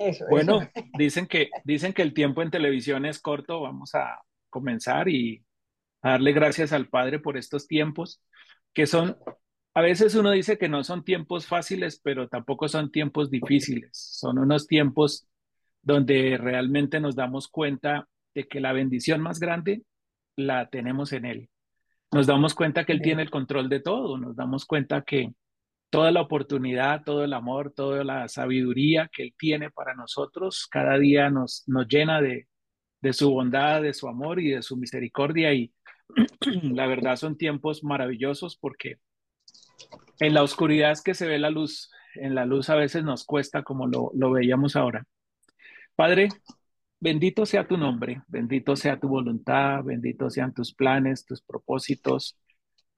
Eso, Bueno, eso. dicen que, dicen que el tiempo en televisión es corto. Vamos a comenzar y a darle gracias al Padre por estos tiempos, que son, a veces uno dice que no son tiempos fáciles, pero tampoco son tiempos difíciles. Son unos tiempos donde realmente nos damos cuenta de que la bendición más grande la tenemos en Él. Nos damos cuenta que Él tiene el control de todo. Nos damos cuenta que toda la oportunidad, todo el amor, toda la sabiduría que Él tiene para nosotros, cada día nos, nos llena de, de su bondad, de su amor y de su misericordia. Y la verdad son tiempos maravillosos porque en la oscuridad es que se ve la luz. En la luz a veces nos cuesta como lo, lo veíamos ahora. Padre, bendito sea tu nombre, bendito sea tu voluntad, bendito sean tus planes, tus propósitos.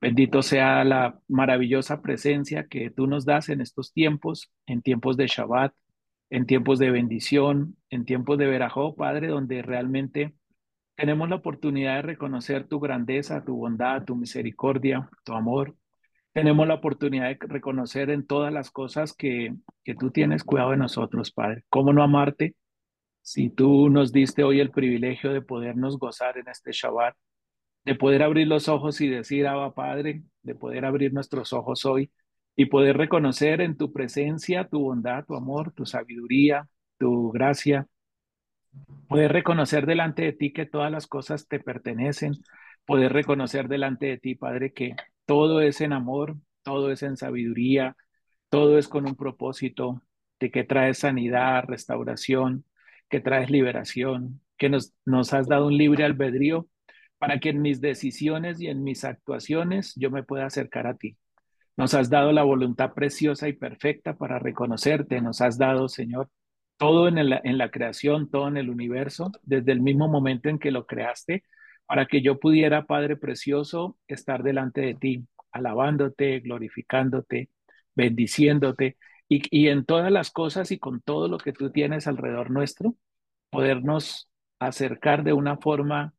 Bendito sea la maravillosa presencia que tú nos das en estos tiempos, en tiempos de Shabbat, en tiempos de bendición, en tiempos de Berajó, Padre, donde realmente tenemos la oportunidad de reconocer tu grandeza, tu bondad, tu misericordia, tu amor. Tenemos la oportunidad de reconocer en todas las cosas que, que tú tienes cuidado de nosotros, Padre. ¿Cómo no amarte si tú nos diste hoy el privilegio de podernos gozar en este Shabbat? De poder abrir los ojos y decir, Abba Padre, de poder abrir nuestros ojos hoy y poder reconocer en tu presencia tu bondad, tu amor, tu sabiduría, tu gracia, poder reconocer delante de ti que todas las cosas te pertenecen, poder reconocer delante de ti, Padre, que todo es en amor, todo es en sabiduría, todo es con un propósito de que traes sanidad, restauración, que traes liberación, que nos, nos has dado un libre albedrío para que en mis decisiones y en mis actuaciones yo me pueda acercar a ti. Nos has dado la voluntad preciosa y perfecta para reconocerte. Nos has dado, Señor, todo en, la creación, todo en el universo, desde el mismo momento en que lo creaste, para que yo pudiera, Padre Precioso, estar delante de ti, alabándote, glorificándote, bendiciéndote y en todas las cosas y con todo lo que tú tienes alrededor nuestro, podernos acercar de una forma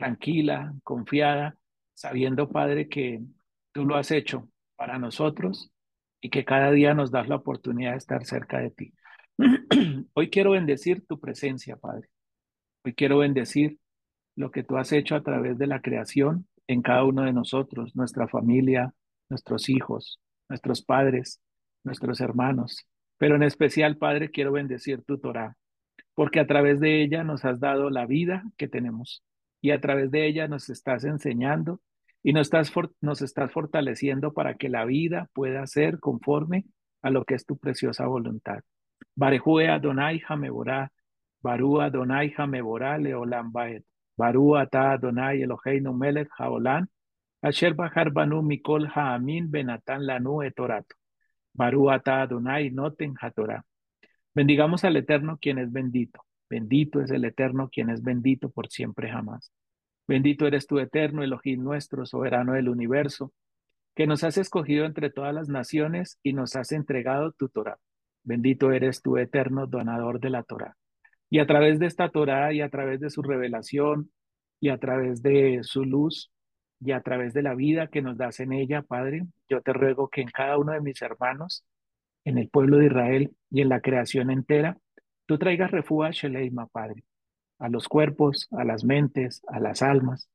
tranquila, confiada, sabiendo, Padre, que tú lo has hecho para nosotros y que cada día nos das la oportunidad de estar cerca de ti. Hoy quiero bendecir tu presencia, Padre. Hoy quiero bendecir lo que tú has hecho a través de la creación en cada uno de nosotros, nuestra familia, nuestros hijos, nuestros padres, nuestros hermanos. Pero en especial, Padre, quiero bendecir tu Torah, porque a través de ella nos has dado la vida que tenemos y a través de ella nos estás enseñando y nos estás, nos estás fortaleciendo para que la vida pueda ser conforme a lo que es tu preciosa voluntad. Barejue Adonai Hameborá, Barú Adonai Hameborá Leolam Baet, Barú Ata Adonai Eloheinu Melech Haolam, Asher Bahar Banu Mikol Haamin Benatan Lanu Etorato, Barú Ata Adonai Noten Hatorá. Bendigamos al Eterno quien es bendito. Bendito es el Eterno quien es bendito por siempre jamás. Bendito eres tú, Eterno, Elohim nuestro, soberano del universo, que nos has escogido entre todas las naciones y nos has entregado tu Torah. Bendito eres tú, Eterno, donador de la Torah. Y a través de esta Torah y a través de su revelación y a través de su luz y a través de la vida que nos das en ella, Padre, yo te ruego que en cada uno de mis hermanos, en el pueblo de Israel y en la creación entera, tú traigas refugio a Sheleima, Padre, a los cuerpos, a las mentes, a las almas.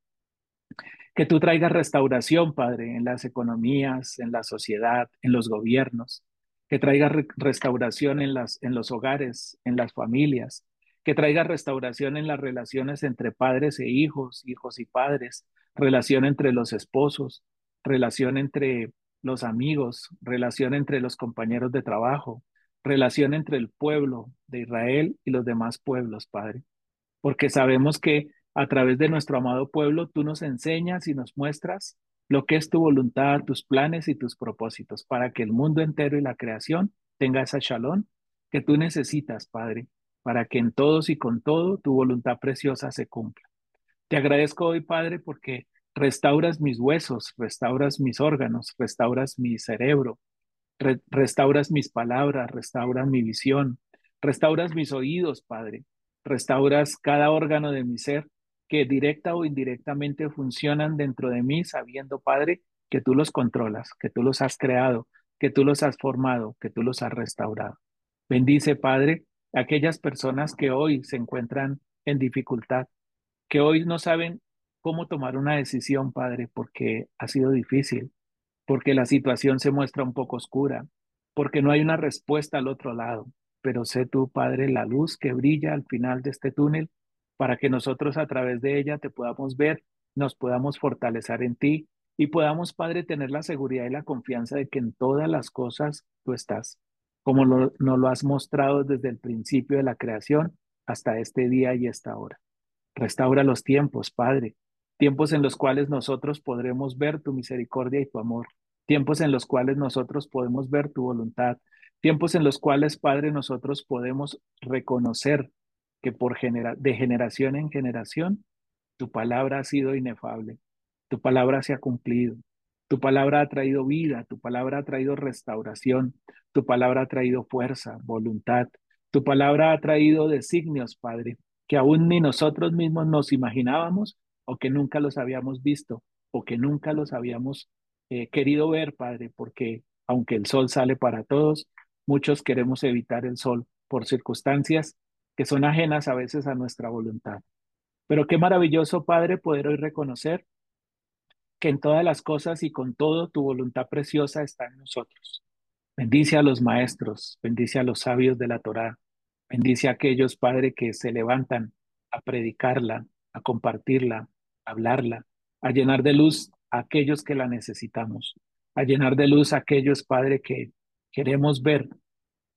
Que tú traigas restauración, Padre, en las economías, en la sociedad, en los gobiernos. Que traigas re restauración en, las, en los hogares, en las familias. Que traigas restauración en las relaciones entre padres e hijos, hijos y padres. Relación entre los esposos, relación entre los amigos, relación entre los compañeros de trabajo, relación entre el pueblo de Israel y los demás pueblos, Padre. Porque sabemos que a través de nuestro amado pueblo, tú nos enseñas y nos muestras lo que es tu voluntad, tus planes y tus propósitos, para que el mundo entero y la creación tenga esa shalom que tú necesitas, Padre, para que en todos y con todo tu voluntad preciosa se cumpla. Te agradezco hoy, Padre, porque restauras mis huesos, restauras mis órganos, restauras mi cerebro, re restauras mis palabras, restauras mi visión, restauras mis oídos, Padre, restauras cada órgano de mi ser que directa o indirectamente funcionan dentro de mí, sabiendo, Padre, que tú los controlas, que tú los has creado, que tú los has formado, que tú los has restaurado. Bendice, Padre, aquellas personas que hoy se encuentran en dificultad, que hoy no saben cómo tomar una decisión, Padre, porque ha sido difícil, porque la situación se muestra un poco oscura, porque no hay una respuesta al otro lado. Pero sé tú, Padre, la luz que brilla al final de este túnel para que nosotros a través de ella te podamos ver, nos podamos fortalecer en ti y podamos, Padre, tener la seguridad y la confianza de que en todas las cosas tú estás, como lo, nos lo has mostrado desde el principio de la creación hasta este día y esta hora. Restaura los tiempos, Padre, tiempos en los cuales nosotros podremos ver tu misericordia y tu amor, tiempos en los cuales nosotros podemos ver tu voluntad, tiempos en los cuales, Padre, nosotros podemos reconocer que por genera de generación en generación tu palabra ha sido inefable, tu palabra se ha cumplido, tu palabra ha traído vida, tu palabra ha traído restauración, tu palabra ha traído fuerza, voluntad, tu palabra ha traído designios, Padre, que aún ni nosotros mismos nos imaginábamos o que nunca los habíamos visto o que nunca los habíamos eh, querido ver, Padre, porque aunque el sol sale para todos, muchos queremos evitar el sol por circunstancias que son ajenas a veces a nuestra voluntad. Pero qué maravilloso, Padre, poder hoy reconocer que en todas las cosas y con todo tu voluntad preciosa está en nosotros. Bendice a los maestros, bendice a los sabios de la Torá, bendice a aquellos, Padre, que se levantan a predicarla, a compartirla, hablarla, a llenar de luz a aquellos que la necesitamos, a llenar de luz a aquellos, Padre, que queremos ver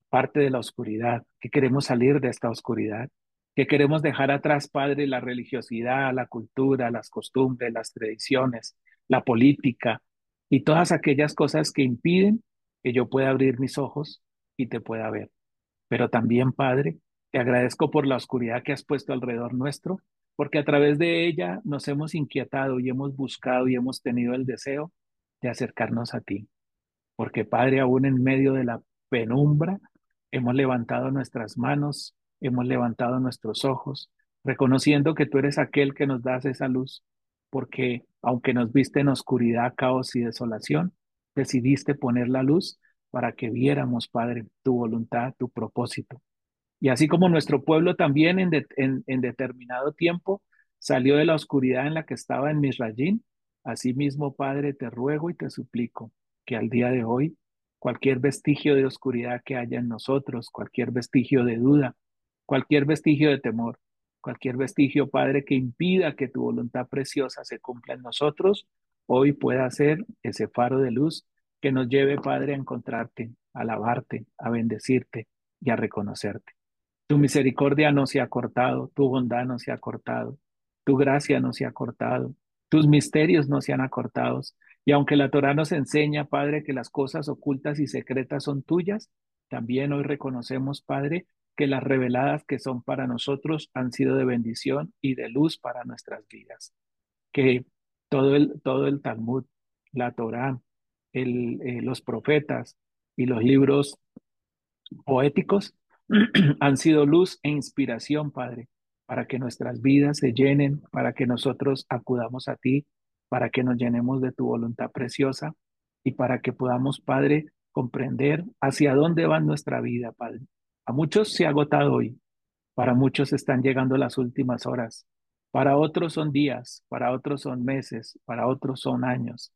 parte de la oscuridad, que queremos salir de esta oscuridad, que queremos dejar atrás, Padre, la religiosidad, la cultura, las costumbres, las tradiciones, la política y todas aquellas cosas que impiden que yo pueda abrir mis ojos y te pueda ver. Pero también, Padre, te agradezco por la oscuridad que has puesto alrededor nuestro, porque a través de ella nos hemos inquietado y hemos buscado y hemos tenido el deseo de acercarnos a ti. Porque, Padre, aún en medio de la penumbra, hemos levantado nuestras manos, hemos levantado nuestros ojos, reconociendo que tú eres aquel que nos das esa luz, porque aunque nos viste en oscuridad, caos y desolación, decidiste poner la luz para que viéramos, Padre, tu voluntad, tu propósito. Y así como nuestro pueblo también en, determinado tiempo salió de la oscuridad en la que estaba en Misrayín, asimismo, Padre, te ruego y te suplico que al día de hoy cualquier vestigio de oscuridad que haya en nosotros, cualquier vestigio de duda, cualquier vestigio de temor, cualquier vestigio, Padre, que impida que tu voluntad preciosa se cumpla en nosotros, hoy pueda ser ese faro de luz que nos lleve, Padre, a encontrarte, a alabarte, a bendecirte y a reconocerte. Tu misericordia no se ha cortado, tu bondad no se ha cortado, tu gracia no se ha cortado, tus misterios no se han acortado, y aunque la Torah nos enseña, Padre, que las cosas ocultas y secretas son tuyas, también hoy reconocemos, Padre, que las reveladas que son para nosotros han sido de bendición y de luz para nuestras vidas. Que todo el, todo el Talmud, la Torah, eh, los profetas y los libros poéticos han sido luz e inspiración, Padre, para que nuestras vidas se llenen, para que nosotros acudamos a ti para que nos llenemos de tu voluntad preciosa y para que podamos, Padre, comprender hacia dónde va nuestra vida, Padre. A muchos se ha agotado hoy, para muchos están llegando las últimas horas, para otros son días, para otros son meses, para otros son años,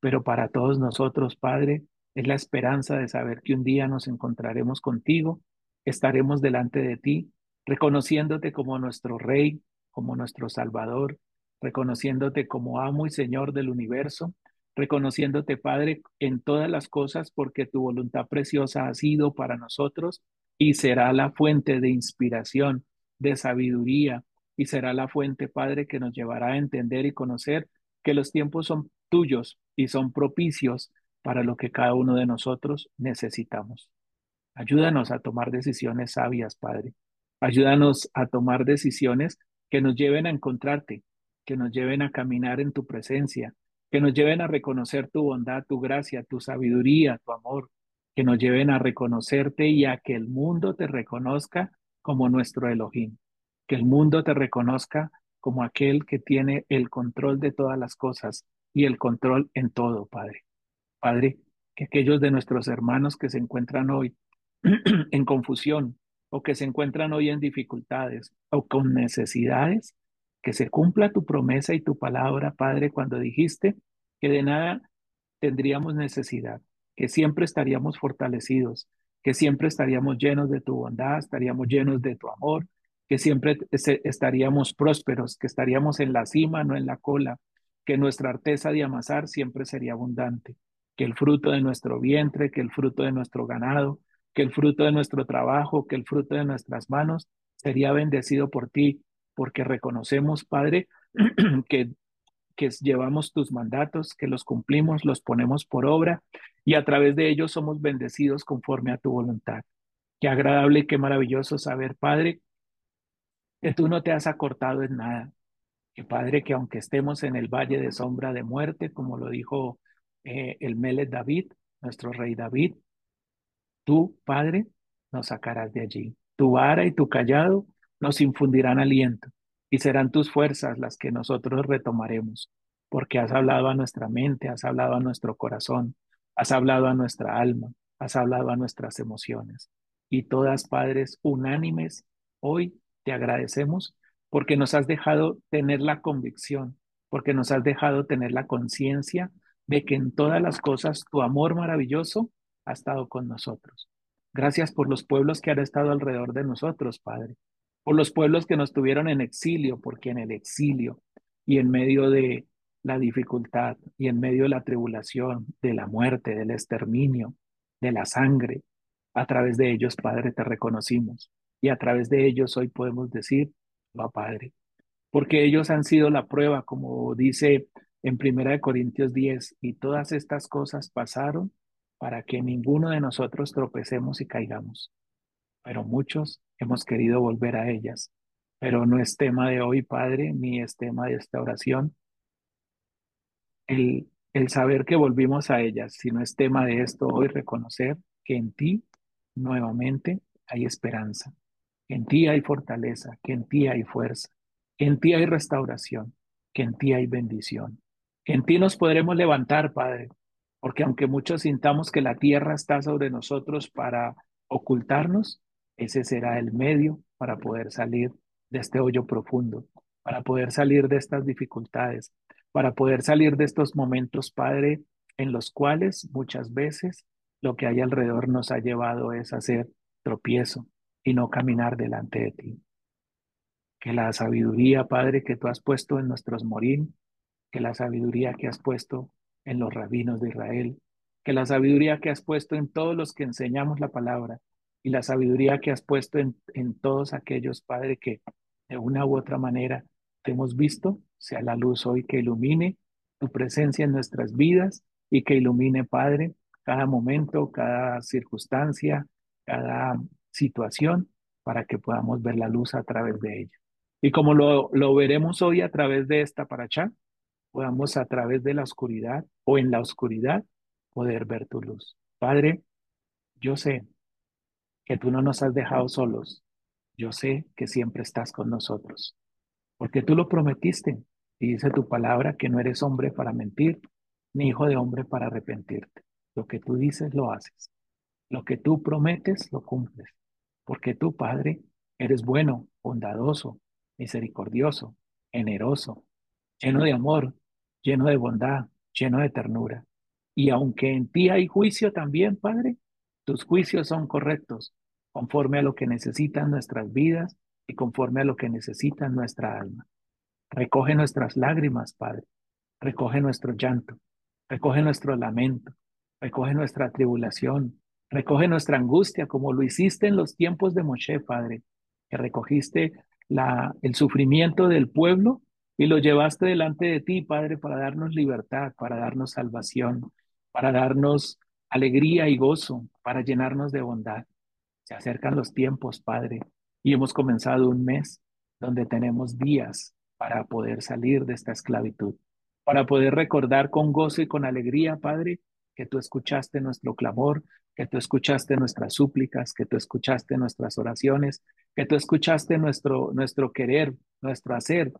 pero para todos nosotros, Padre, es la esperanza de saber que un día nos encontraremos contigo, estaremos delante de ti, reconociéndote como nuestro Rey, como nuestro Salvador, reconociéndote como amo y Señor del universo, reconociéndote, Padre, en todas las cosas, porque tu voluntad preciosa ha sido para nosotros y será la fuente de inspiración, de sabiduría, y será la fuente, Padre, que nos llevará a entender y conocer que los tiempos son tuyos y son propicios para lo que cada uno de nosotros necesitamos. Ayúdanos a tomar decisiones sabias, Padre. Ayúdanos a tomar decisiones que nos lleven a encontrarte, que nos lleven a caminar en tu presencia, que nos lleven a reconocer tu bondad, tu gracia, tu sabiduría, tu amor, que nos lleven a reconocerte y a que el mundo te reconozca como nuestro Elohim, que el mundo te reconozca como aquel que tiene el control de todas las cosas y el control en todo, Padre. Padre, que aquellos de nuestros hermanos que se encuentran hoy en confusión, o que se encuentran hoy en dificultades o con necesidades, que se cumpla tu promesa y tu palabra, Padre, cuando dijiste que de nada tendríamos necesidad, que siempre estaríamos fortalecidos, que siempre estaríamos llenos de tu bondad, estaríamos llenos de tu amor, que siempre estaríamos prósperos, que estaríamos en la cima, no en la cola, que nuestra arteza de amasar siempre sería abundante, que el fruto de nuestro vientre, que el fruto de nuestro ganado, que el fruto de nuestro trabajo, que el fruto de nuestras manos sería bendecido por ti, porque reconocemos, Padre, que, que llevamos tus mandatos, que los cumplimos, los ponemos por obra y a través de ellos somos bendecidos conforme a tu voluntad. Qué agradable y qué maravilloso saber, Padre, que tú no te has acortado en nada, que Padre, que aunque estemos en el valle de sombra de muerte, como lo dijo eh, el Melech David, nuestro rey David, tú, Padre, nos sacarás de allí. Tu vara y tu callado nos infundirán aliento y serán tus fuerzas las que nosotros retomaremos, porque has hablado a nuestra mente, has hablado a nuestro corazón, has hablado a nuestra alma, has hablado a nuestras emociones. Y todas, Padres, unánimes, hoy te agradecemos porque nos has dejado tener la convicción, porque nos has dejado tener la conciencia de que en todas las cosas tu amor maravilloso ha estado con nosotros. Gracias por los pueblos que han estado alrededor de nosotros, Padre, por los pueblos que nos tuvieron en exilio, porque en el exilio y en medio de la dificultad y en medio de la tribulación, de la muerte, del exterminio, de la sangre, a través de ellos, Padre, te reconocimos. Y a través de ellos hoy podemos decir, va Padre, porque ellos han sido la prueba, como dice en Primera de Corintios 10, y todas estas cosas pasaron para que ninguno de nosotros tropecemos y caigamos. Pero muchos hemos querido volver a ellas. Pero no es tema de hoy, Padre, ni es tema de esta oración. El, el saber que volvimos a ellas, sino es tema de esto hoy reconocer que en ti nuevamente hay esperanza que en ti hay fortaleza, que en ti hay fuerza, que en ti hay restauración, que en ti hay bendición, que en ti nos podremos levantar, Padre, porque aunque muchos sintamos que la tierra está sobre nosotros para ocultarnos, ese será el medio para poder salir de este hoyo profundo, para poder salir de estas dificultades, para poder salir de estos momentos, Padre, en los cuales muchas veces lo que hay alrededor nos ha llevado es hacer tropiezo, y no caminar delante de ti. Que la sabiduría, Padre, que tú has puesto en nuestros morín, que la sabiduría que has puesto en los rabinos de Israel, que la sabiduría que has puesto en todos los que enseñamos la palabra y la sabiduría que has puesto en, en todos aquellos, Padre, que de una u otra manera te hemos visto, sea la luz hoy que ilumine tu presencia en nuestras vidas y que ilumine, Padre, cada momento, cada circunstancia, cada situación para que podamos ver la luz a través de ella. Y como lo, lo veremos hoy a través de esta paracha, podamos a través de la oscuridad o en la oscuridad poder ver tu luz. Padre, yo sé que tú no nos has dejado solos. Yo sé que siempre estás con nosotros, porque tú lo prometiste y dice tu palabra que no eres hombre para mentir, ni hijo de hombre para arrepentirte. Lo que tú dices, lo haces. Lo que tú prometes, lo cumples porque tú, Padre, eres bueno, bondadoso, misericordioso, generoso, lleno de amor, lleno de bondad, lleno de ternura. Y aunque en ti hay juicio también, Padre, tus juicios son correctos, conforme a lo que necesitan nuestras vidas y conforme a lo que necesita nuestra alma. Recoge nuestras lágrimas, Padre. Recoge nuestro llanto. Recoge nuestro lamento. Recoge nuestra tribulación. Recoge nuestra angustia como lo hiciste en los tiempos de Moshe, Padre, que recogiste el sufrimiento del pueblo y lo llevaste delante de ti, Padre, para darnos libertad, para darnos salvación, para darnos alegría y gozo, para llenarnos de bondad. Se acercan los tiempos, Padre, y hemos comenzado un mes donde tenemos días para poder salir de esta esclavitud, para poder recordar con gozo y con alegría, Padre, que tú escuchaste nuestro clamor, que tú escuchaste nuestras súplicas, que tú escuchaste nuestras oraciones, que tú escuchaste nuestro, nuestro querer, nuestro hacer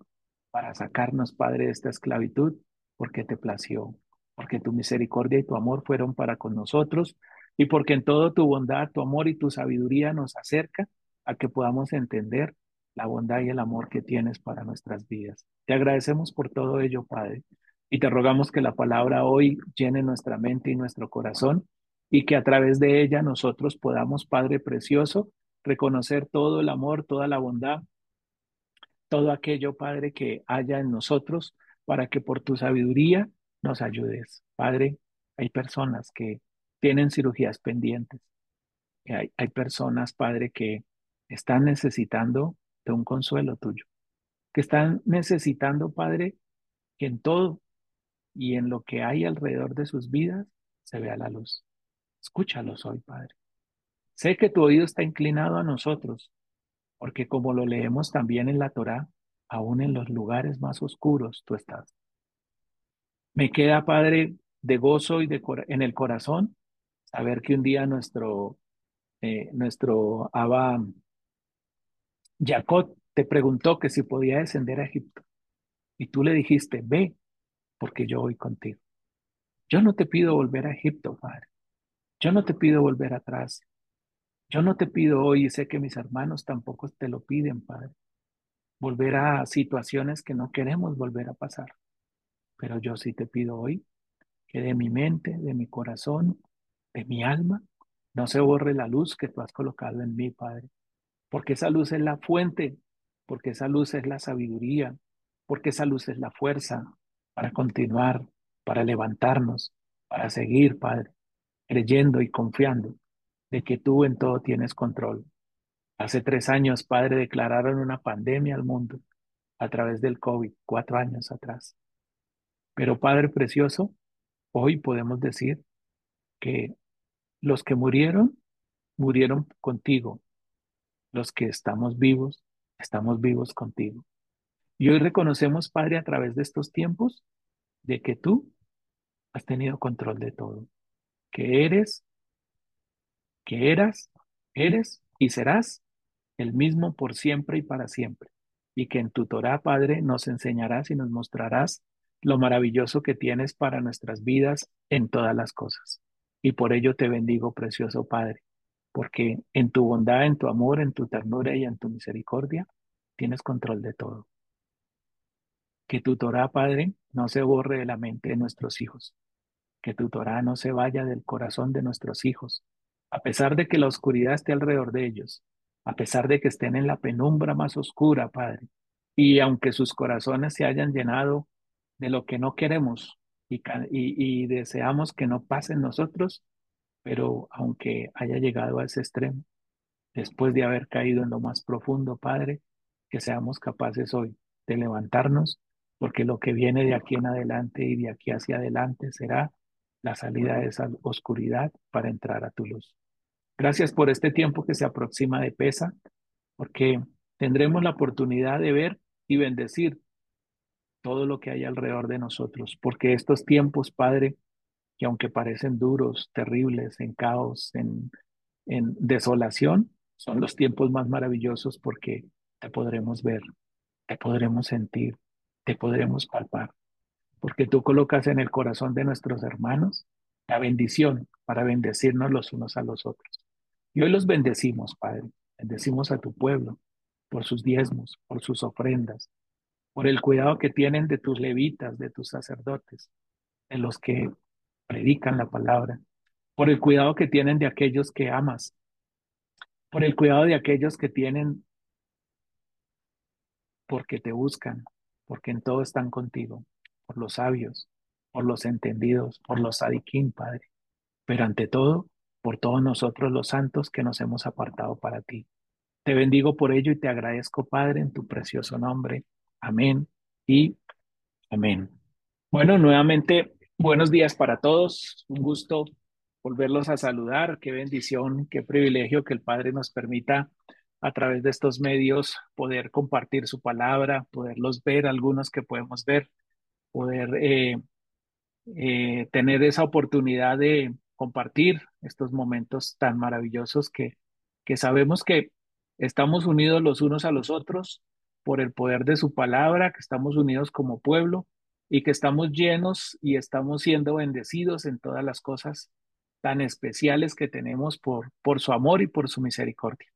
para sacarnos, Padre, de esta esclavitud, porque te plació, porque tu misericordia y tu amor fueron para con nosotros y porque en todo tu bondad, tu amor y tu sabiduría nos acerca a que podamos entender la bondad y el amor que tienes para nuestras vidas. Te agradecemos por todo ello, Padre, y te rogamos que la palabra hoy llene nuestra mente y nuestro corazón y que a través de ella nosotros podamos, Padre Precioso, reconocer todo el amor, toda la bondad, todo aquello, Padre, que haya en nosotros para que por tu sabiduría nos ayudes. Padre, hay personas que tienen cirugías pendientes. Hay, personas, Padre, que están necesitando de un consuelo tuyo, que están necesitando, Padre, que en todo y en lo que hay alrededor de sus vidas se vea la luz. Escúchalos hoy, Padre. Sé que tu oído está inclinado a nosotros, porque como lo leemos también en la Torá, aún en los lugares más oscuros tú estás. Me queda, Padre, de gozo y de en el corazón saber que un día nuestro, eh, nuestro Abba Jacob te preguntó que si podía descender a Egipto. Y tú le dijiste, ve, porque yo voy contigo. Yo no te pido volver a Egipto, Padre. Yo no te pido volver atrás. Yo no te pido hoy, y sé que mis hermanos tampoco te lo piden, Padre, volver a situaciones que no queremos volver a pasar. Pero yo sí te pido hoy que de mi mente, de mi corazón, de mi alma, no se borre la luz que tú has colocado en mí, Padre. Porque esa luz es la fuente, porque esa luz es la sabiduría, porque esa luz es la fuerza para continuar, para levantarnos, para seguir, Padre, creyendo y confiando de que tú en todo tienes control. Hace tres años, Padre, declararon una pandemia al mundo a través del COVID, cuatro años atrás. Pero Padre Precioso, hoy podemos decir que los que murieron, murieron contigo. Los que estamos vivos, estamos vivos contigo. Y hoy reconocemos, Padre, a través de estos tiempos, de que tú has tenido control de todo, que eres, que eras, eres y serás el mismo por siempre y para siempre, y que en tu Torah, Padre, nos enseñarás y nos mostrarás lo maravilloso que tienes para nuestras vidas en todas las cosas. Y por ello te bendigo, precioso Padre, porque en tu bondad, en tu amor, en tu ternura y en tu misericordia, tienes control de todo. Que tu Torah, Padre, no se borre de la mente de nuestros hijos. Que tu Torah no se vaya del corazón de nuestros hijos, a pesar de que la oscuridad esté alrededor de ellos, a pesar de que estén en la penumbra más oscura, Padre. Y aunque sus corazones se hayan llenado de lo que no queremos y, y, deseamos que no pase en nosotros, pero aunque haya llegado a ese extremo, después de haber caído en lo más profundo, Padre, que seamos capaces hoy de levantarnos, porque lo que viene de aquí en adelante y de aquí hacia adelante será la salida de esa oscuridad para entrar a tu luz. Gracias por este tiempo que se aproxima de pesa, porque tendremos la oportunidad de ver y bendecir todo lo que hay alrededor de nosotros, porque estos tiempos, Padre, que aunque parecen duros, terribles, en caos, en, en desolación, son los tiempos más maravillosos porque te podremos ver, te podremos sentir, te podremos palpar, porque tú colocas en el corazón de nuestros hermanos la bendición para bendecirnos los unos a los otros. Y hoy los bendecimos, Padre. Bendecimos a tu pueblo por sus diezmos, por sus ofrendas, por el cuidado que tienen de tus levitas, de tus sacerdotes, de los que predican la palabra, por el cuidado que tienen de aquellos que amas, por el cuidado de aquellos que tienen porque te buscan, porque en todo están contigo, por los sabios, por los entendidos, por los sadiquín, Padre. Pero ante todo, por todos nosotros los santos que nos hemos apartado para ti. Te bendigo por ello y te agradezco, Padre, en tu precioso nombre. Amén y amén. Bueno, nuevamente, buenos días para todos. Un gusto volverlos a saludar. Qué bendición, qué privilegio que el Padre nos permita a través de estos medios poder compartir su palabra, poderlos ver, algunos que podemos ver, poder eh, eh, tener esa oportunidad de compartir estos momentos tan maravillosos que, que sabemos que estamos unidos los unos a los otros por el poder de su palabra, que estamos unidos como pueblo y que estamos llenos y estamos siendo bendecidos en todas las cosas tan especiales que tenemos por, por su amor y por su misericordia.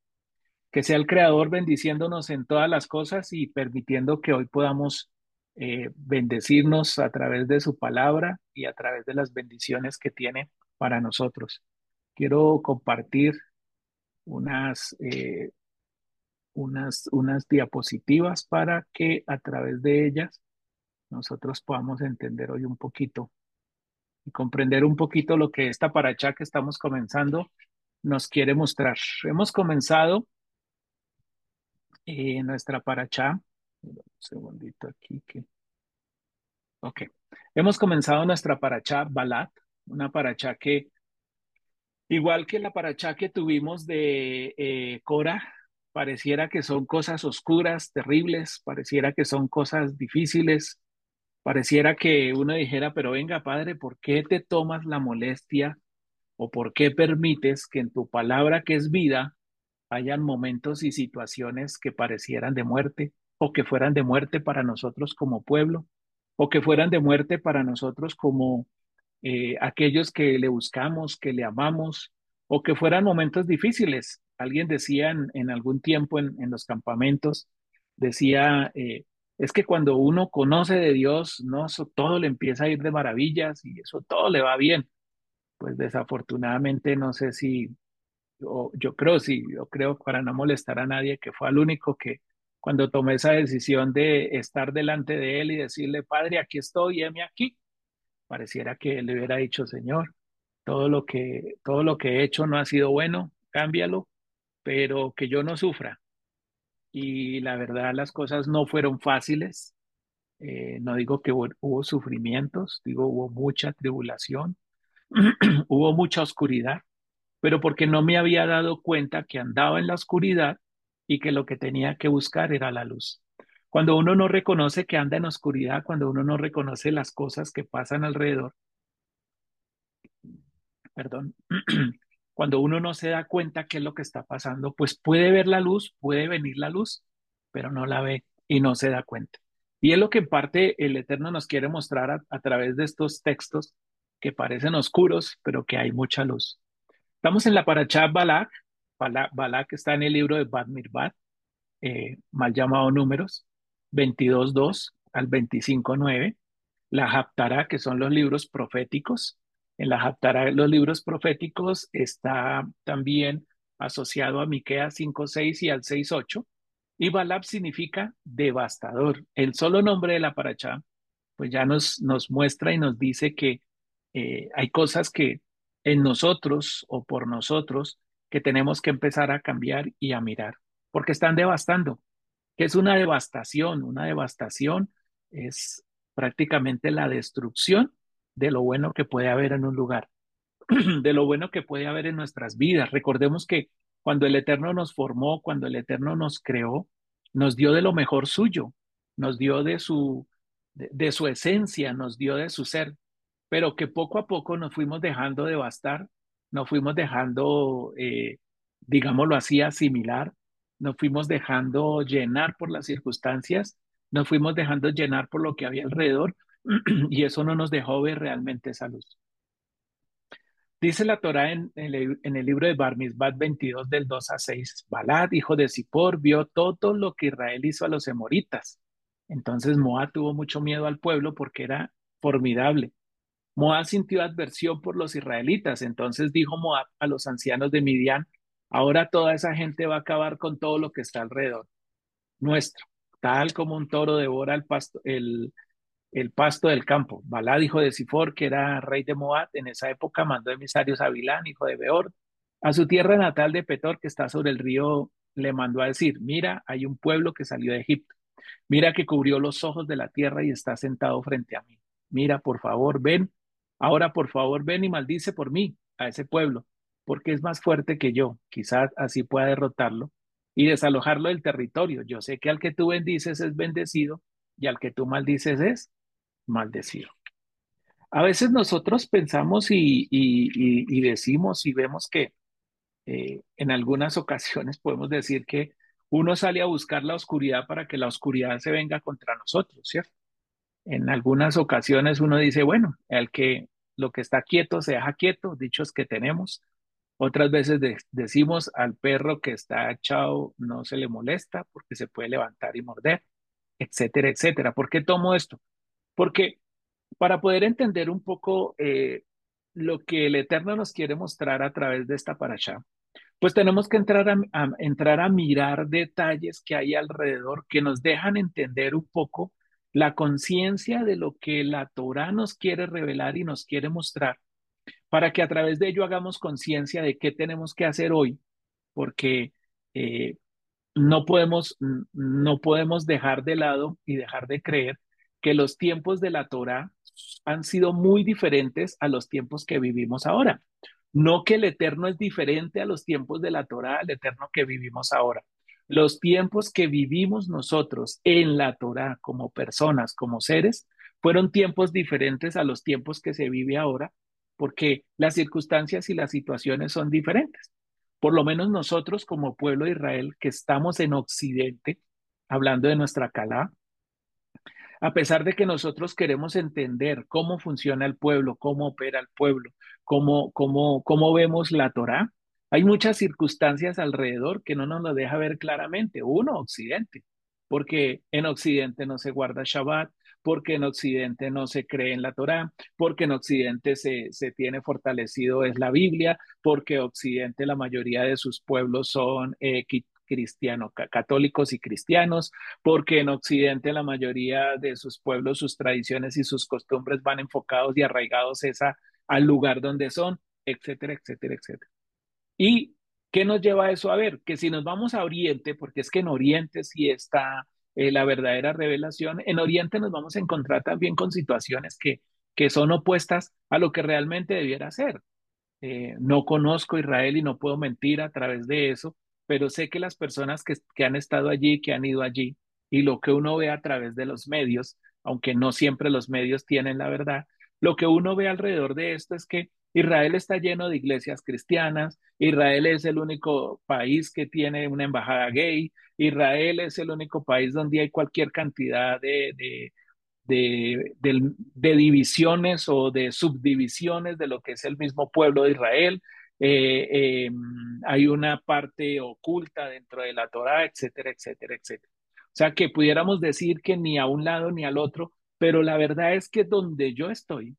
Que sea el Creador bendiciéndonos en todas las cosas y permitiendo que hoy podamos eh, bendecirnos a través de su palabra y a través de las bendiciones que tiene para nosotros. Quiero compartir unas, eh, unas, unas diapositivas para que a través de ellas nosotros podamos entender hoy un poquito y comprender un poquito lo que esta paracha que estamos comenzando nos quiere mostrar. Hemos comenzado eh, nuestra paracha. Un segundito aquí que. Ok. Hemos comenzado nuestra paracha Balat, una paracha que, igual que la paracha que tuvimos de eh, Cora, pareciera que son cosas oscuras, terribles, pareciera que son cosas difíciles, pareciera que uno dijera, pero venga, padre, ¿por qué te tomas la molestia o por qué permites que en tu palabra que es vida hayan momentos y situaciones que parecieran de muerte o que fueran de muerte para nosotros como pueblo o que fueran de muerte para nosotros como eh, aquellos que le buscamos, que le amamos o que fueran momentos difíciles. Alguien decía en, algún tiempo en, los campamentos, decía, eh, es que cuando uno conoce de Dios, no, eso todo le empieza a ir de maravillas y eso todo le va bien. Pues desafortunadamente no sé si yo, yo creo, sí, yo creo para no molestar a nadie, que fue el único que cuando tomé esa decisión de estar delante de él y decirle, Padre, aquí estoy, heme aquí, pareciera que le hubiera dicho, Señor, todo lo que, todo lo que he hecho no ha sido bueno, cámbialo, pero que yo no sufra. Y la verdad, las cosas no fueron fáciles. Eh, no digo que hubo, hubo sufrimientos, digo hubo mucha tribulación, hubo mucha oscuridad, pero porque no me había dado cuenta que andaba en la oscuridad y que lo que tenía que buscar era la luz. Cuando uno no reconoce que anda en oscuridad, cuando uno no reconoce las cosas que pasan alrededor, perdón, cuando uno no se da cuenta qué es lo que está pasando, pues puede ver la luz, puede venir la luz, pero no la ve y no se da cuenta. Y es lo que en parte el Eterno nos quiere mostrar a, través de estos textos que parecen oscuros, pero que hay mucha luz. Estamos en la Parachá Balak. Balak, está en el libro de Bad Mirbat, eh, mal llamado Números, 22.2 al 25.9. La Haptará, que son los libros proféticos. En la Haptará, los libros proféticos, está también asociado a Miqueas 5.6 y al 6.8. Y Balak significa devastador. El solo nombre de la Parachá, pues ya nos, nos muestra y nos dice que eh, hay cosas que en nosotros o por nosotros que tenemos que empezar a cambiar y a mirar, porque están devastando. ¿Qué es una devastación? Una devastación es prácticamente la destrucción de lo bueno que puede haber en un lugar, de lo bueno que puede haber en nuestras vidas. Recordemos que cuando el Eterno nos formó, cuando el Eterno nos creó, nos dio de lo mejor suyo, nos dio de su, de, su esencia, nos dio de su ser pero que poco a poco nos fuimos dejando devastar, nos fuimos dejando, eh, digámoslo así, asimilar, nos fuimos dejando llenar por las circunstancias, nos fuimos dejando llenar por lo que había alrededor y eso no nos dejó ver realmente esa luz. Dice la Torah en, en, el libro de Barmisbat 22 del 2 a 6, Balad, hijo de Zippor, vio todo lo que Israel hizo a los emoritas. Entonces Moab tuvo mucho miedo al pueblo porque era formidable Moab sintió adversión por los israelitas, entonces dijo Moab a los ancianos de Midian, ahora toda esa gente va a acabar con todo lo que está alrededor nuestro, tal como un toro devora el pasto, el, pasto del campo. Balad, hijo de Sifor, que era rey de Moab, en esa época mandó emisarios a Bilán, hijo de Beor, a su tierra natal de Petor, que está sobre el río, le mandó a decir, mira, hay un pueblo que salió de Egipto, mira que cubrió los ojos de la tierra y está sentado frente a mí. Mira, por favor, ven Ahora, por favor, ven y maldice por mí a ese pueblo, porque es más fuerte que yo. Quizás así pueda derrotarlo y desalojarlo del territorio. Yo sé que al que tú bendices es bendecido y al que tú maldices es maldecido. A veces nosotros pensamos y, decimos y vemos que eh, en algunas ocasiones podemos decir que uno sale a buscar la oscuridad para que la oscuridad se venga contra nosotros, ¿cierto? En algunas ocasiones uno dice, bueno, el que lo que está quieto se deja quieto, dichos que tenemos. Otras veces decimos al perro que está echado no se le molesta porque se puede levantar y morder, etcétera, etcétera. ¿Por qué tomo esto? Porque para poder entender un poco eh, lo que el Eterno nos quiere mostrar a través de esta paracha, pues tenemos que entrar a, entrar a mirar detalles que hay alrededor que nos dejan entender un poco la conciencia de lo que la Torah nos quiere revelar y nos quiere mostrar, para que a través de ello hagamos conciencia de qué tenemos que hacer hoy, porque eh, no, podemos, no podemos dejar de lado y dejar de creer que los tiempos de la Torah han sido muy diferentes a los tiempos que vivimos ahora. No que el eterno es diferente a los tiempos de la Torah, el eterno que vivimos ahora. Los tiempos que vivimos nosotros en la Torah como personas, como seres, fueron tiempos diferentes a los tiempos que se vive ahora, porque las circunstancias y las situaciones son diferentes. Por lo menos nosotros como pueblo de Israel que estamos en Occidente, hablando de nuestra Calá, a pesar de que nosotros queremos entender cómo funciona el pueblo, cómo opera el pueblo, cómo, cómo, cómo vemos la Torá, hay muchas circunstancias alrededor que no nos lo deja ver claramente. Uno, Occidente, porque en Occidente no se guarda Shabbat, porque en Occidente no se cree en la Torá, porque en Occidente se, se tiene fortalecido es la Biblia, porque Occidente la mayoría de sus pueblos son eh, cristianos, católicos y cristianos, porque en Occidente la mayoría de sus pueblos, sus tradiciones y sus costumbres van enfocados y arraigados esa, al lugar donde son, etcétera, etcétera, etcétera. ¿Y qué nos lleva a eso? A ver, que si nos vamos a Oriente, porque es que en Oriente sí está eh, la verdadera revelación, en Oriente nos vamos a encontrar también con situaciones que, que son opuestas a lo que realmente debiera ser. Eh, no conozco Israel y no puedo mentir a través de eso, pero sé que las personas que, que han estado allí, que han ido allí, y lo que uno ve a través de los medios, aunque no siempre los medios tienen la verdad, lo que uno ve alrededor de esto es que Israel está lleno de iglesias cristianas, Israel es el único país que tiene una embajada gay, Israel es el único país donde hay cualquier cantidad de, de, de, divisiones o de subdivisiones de lo que es el mismo pueblo de Israel. Eh, em, hay una parte oculta dentro de la Torah, etcétera, etcétera, etcétera. O sea, que pudiéramos decir que ni a un lado ni al otro, pero la verdad es que donde yo estoy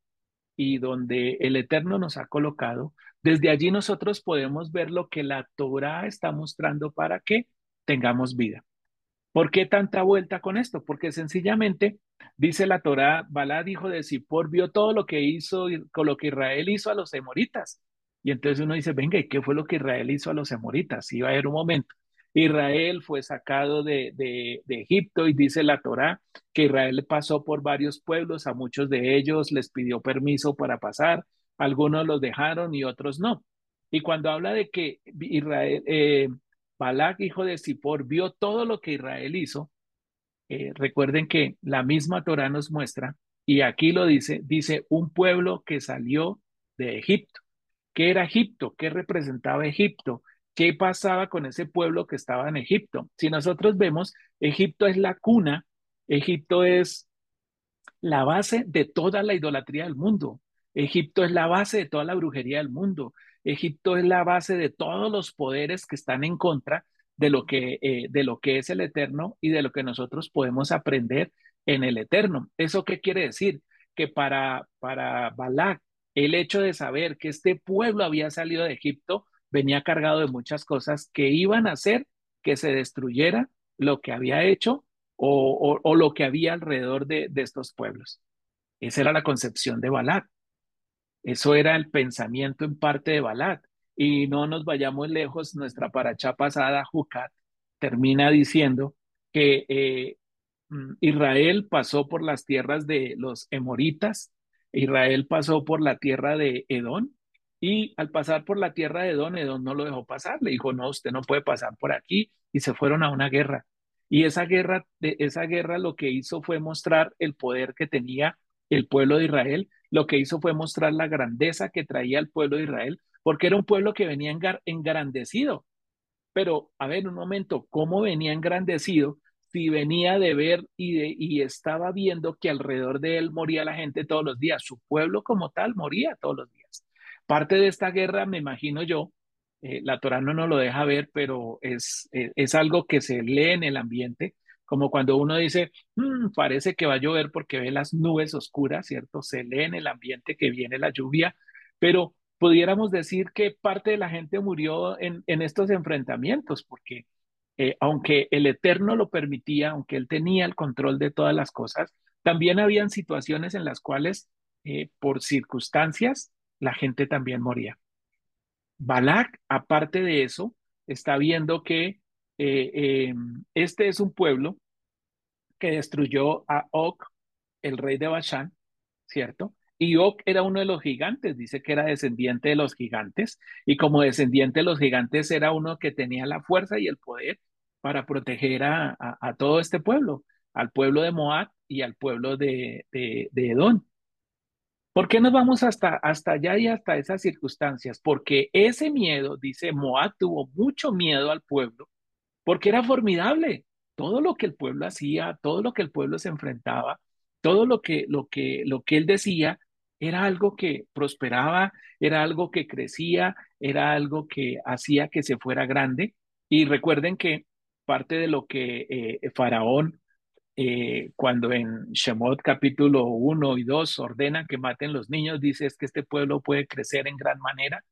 y donde el Eterno nos ha colocado, desde allí nosotros podemos ver lo que la Torah está mostrando para que tengamos vida. ¿Por qué tanta vuelta con esto? Porque sencillamente dice la Torah, Balá dijo de Sipor, vio todo lo que hizo, con lo que Israel hizo a los emoritas. Y entonces uno dice, venga, ¿y qué fue lo que Israel hizo a los emoritas? Iba a haber un momento. Israel fue sacado de, de, Egipto y dice la Torá que Israel pasó por varios pueblos, a muchos de ellos les pidió permiso para pasar, algunos los dejaron y otros no. Y cuando habla de que Israel, eh, Balak, hijo de Zippor, vio todo lo que Israel hizo, eh, recuerden que la misma Torá nos muestra, y aquí lo dice, dice un pueblo que salió de Egipto. ¿Qué era Egipto? ¿Qué representaba Egipto? ¿Qué pasaba con ese pueblo que estaba en Egipto? Si nosotros vemos, Egipto es la cuna, Egipto es la base de toda la idolatría del mundo. Egipto es la base de toda la brujería del mundo. Egipto es la base de todos los poderes que están en contra de lo que, eh, de lo que es el eterno y de lo que nosotros podemos aprender en el eterno. ¿Eso qué quiere decir? Que para, para Balak el hecho de saber que este pueblo había salido de Egipto venía cargado de muchas cosas que iban a hacer que se destruyera lo que había hecho o, lo que había alrededor de, estos pueblos. Esa era la concepción de Balat. Eso era el pensamiento en parte de Balat. Y no nos vayamos lejos, nuestra paracha pasada, Jucat, termina diciendo que eh, mm, Israel pasó por las tierras de los emoritas, Israel pasó por la tierra de Edón y al pasar por la tierra de Edón, Edón no lo dejó pasar, le dijo, no, usted no puede pasar por aquí y se fueron a una guerra. Y esa guerra, esa guerra lo que hizo fue mostrar el poder que tenía el pueblo de Israel, lo que hizo fue mostrar la grandeza que traía el pueblo de Israel, porque era un pueblo que venía engrandecido. Pero, a ver, un momento, ¿cómo venía engrandecido si venía de ver y, de, y estaba viendo que alrededor de él moría la gente todos los días. Su pueblo como tal moría todos los días. Parte de esta guerra, me imagino yo, eh, la Torah no nos lo deja ver, pero es, eh, es algo que se lee en el ambiente, como cuando uno dice, "Mm, parece que va a llover porque ve las nubes oscuras, ¿cierto? Se lee en el ambiente que viene la lluvia, pero pudiéramos decir que parte de la gente murió en, en estos enfrentamientos, porque eh, aunque el Eterno lo permitía, aunque él tenía el control de todas las cosas, también habían situaciones en las cuales, eh, por circunstancias, la gente también moría. Balak, aparte de eso, está viendo que eh, eh, este es un pueblo que destruyó a Og, el rey de Bashán, ¿cierto? Y Og era uno de los gigantes, dice que era descendiente de los gigantes, y como descendiente de los gigantes era uno que tenía la fuerza y el poder para proteger a todo este pueblo, al pueblo de Moab y al pueblo de, de, de Edom. ¿Por qué nos vamos hasta, hasta allá y hasta esas circunstancias? Porque ese miedo, dice Moab, tuvo mucho miedo al pueblo, porque era formidable. Todo lo que el pueblo hacía, todo lo que el pueblo se enfrentaba, todo lo que, lo que, lo que él decía, era algo que prosperaba, era algo que crecía, era algo que hacía que se fuera grande. Y recuerden que parte de lo que eh, Faraón eh, cuando en Shemot capítulo 1 y 2 ordenan que maten los niños, dice es que este pueblo puede crecer en gran manera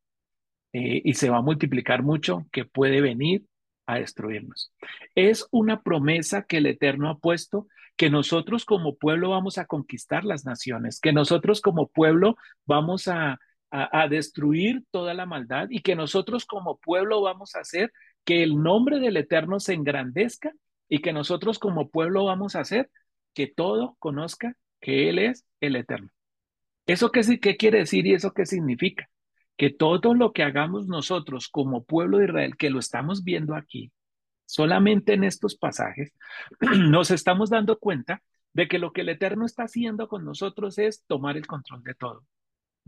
eh, y se va a multiplicar mucho, que puede venir a destruirnos. Es una promesa que el Eterno ha puesto, que nosotros como pueblo vamos a conquistar las naciones, que nosotros como pueblo vamos a, a destruir toda la maldad y que nosotros como pueblo vamos a hacer que el nombre del Eterno se engrandezca y que nosotros como pueblo vamos a hacer que todo conozca que Él es el Eterno. ¿Eso qué, qué quiere decir y eso qué significa? Que todo lo que hagamos nosotros como pueblo de Israel, que lo estamos viendo aquí, solamente en estos pasajes, nos estamos dando cuenta de que lo que el Eterno está haciendo con nosotros es tomar el control de todo,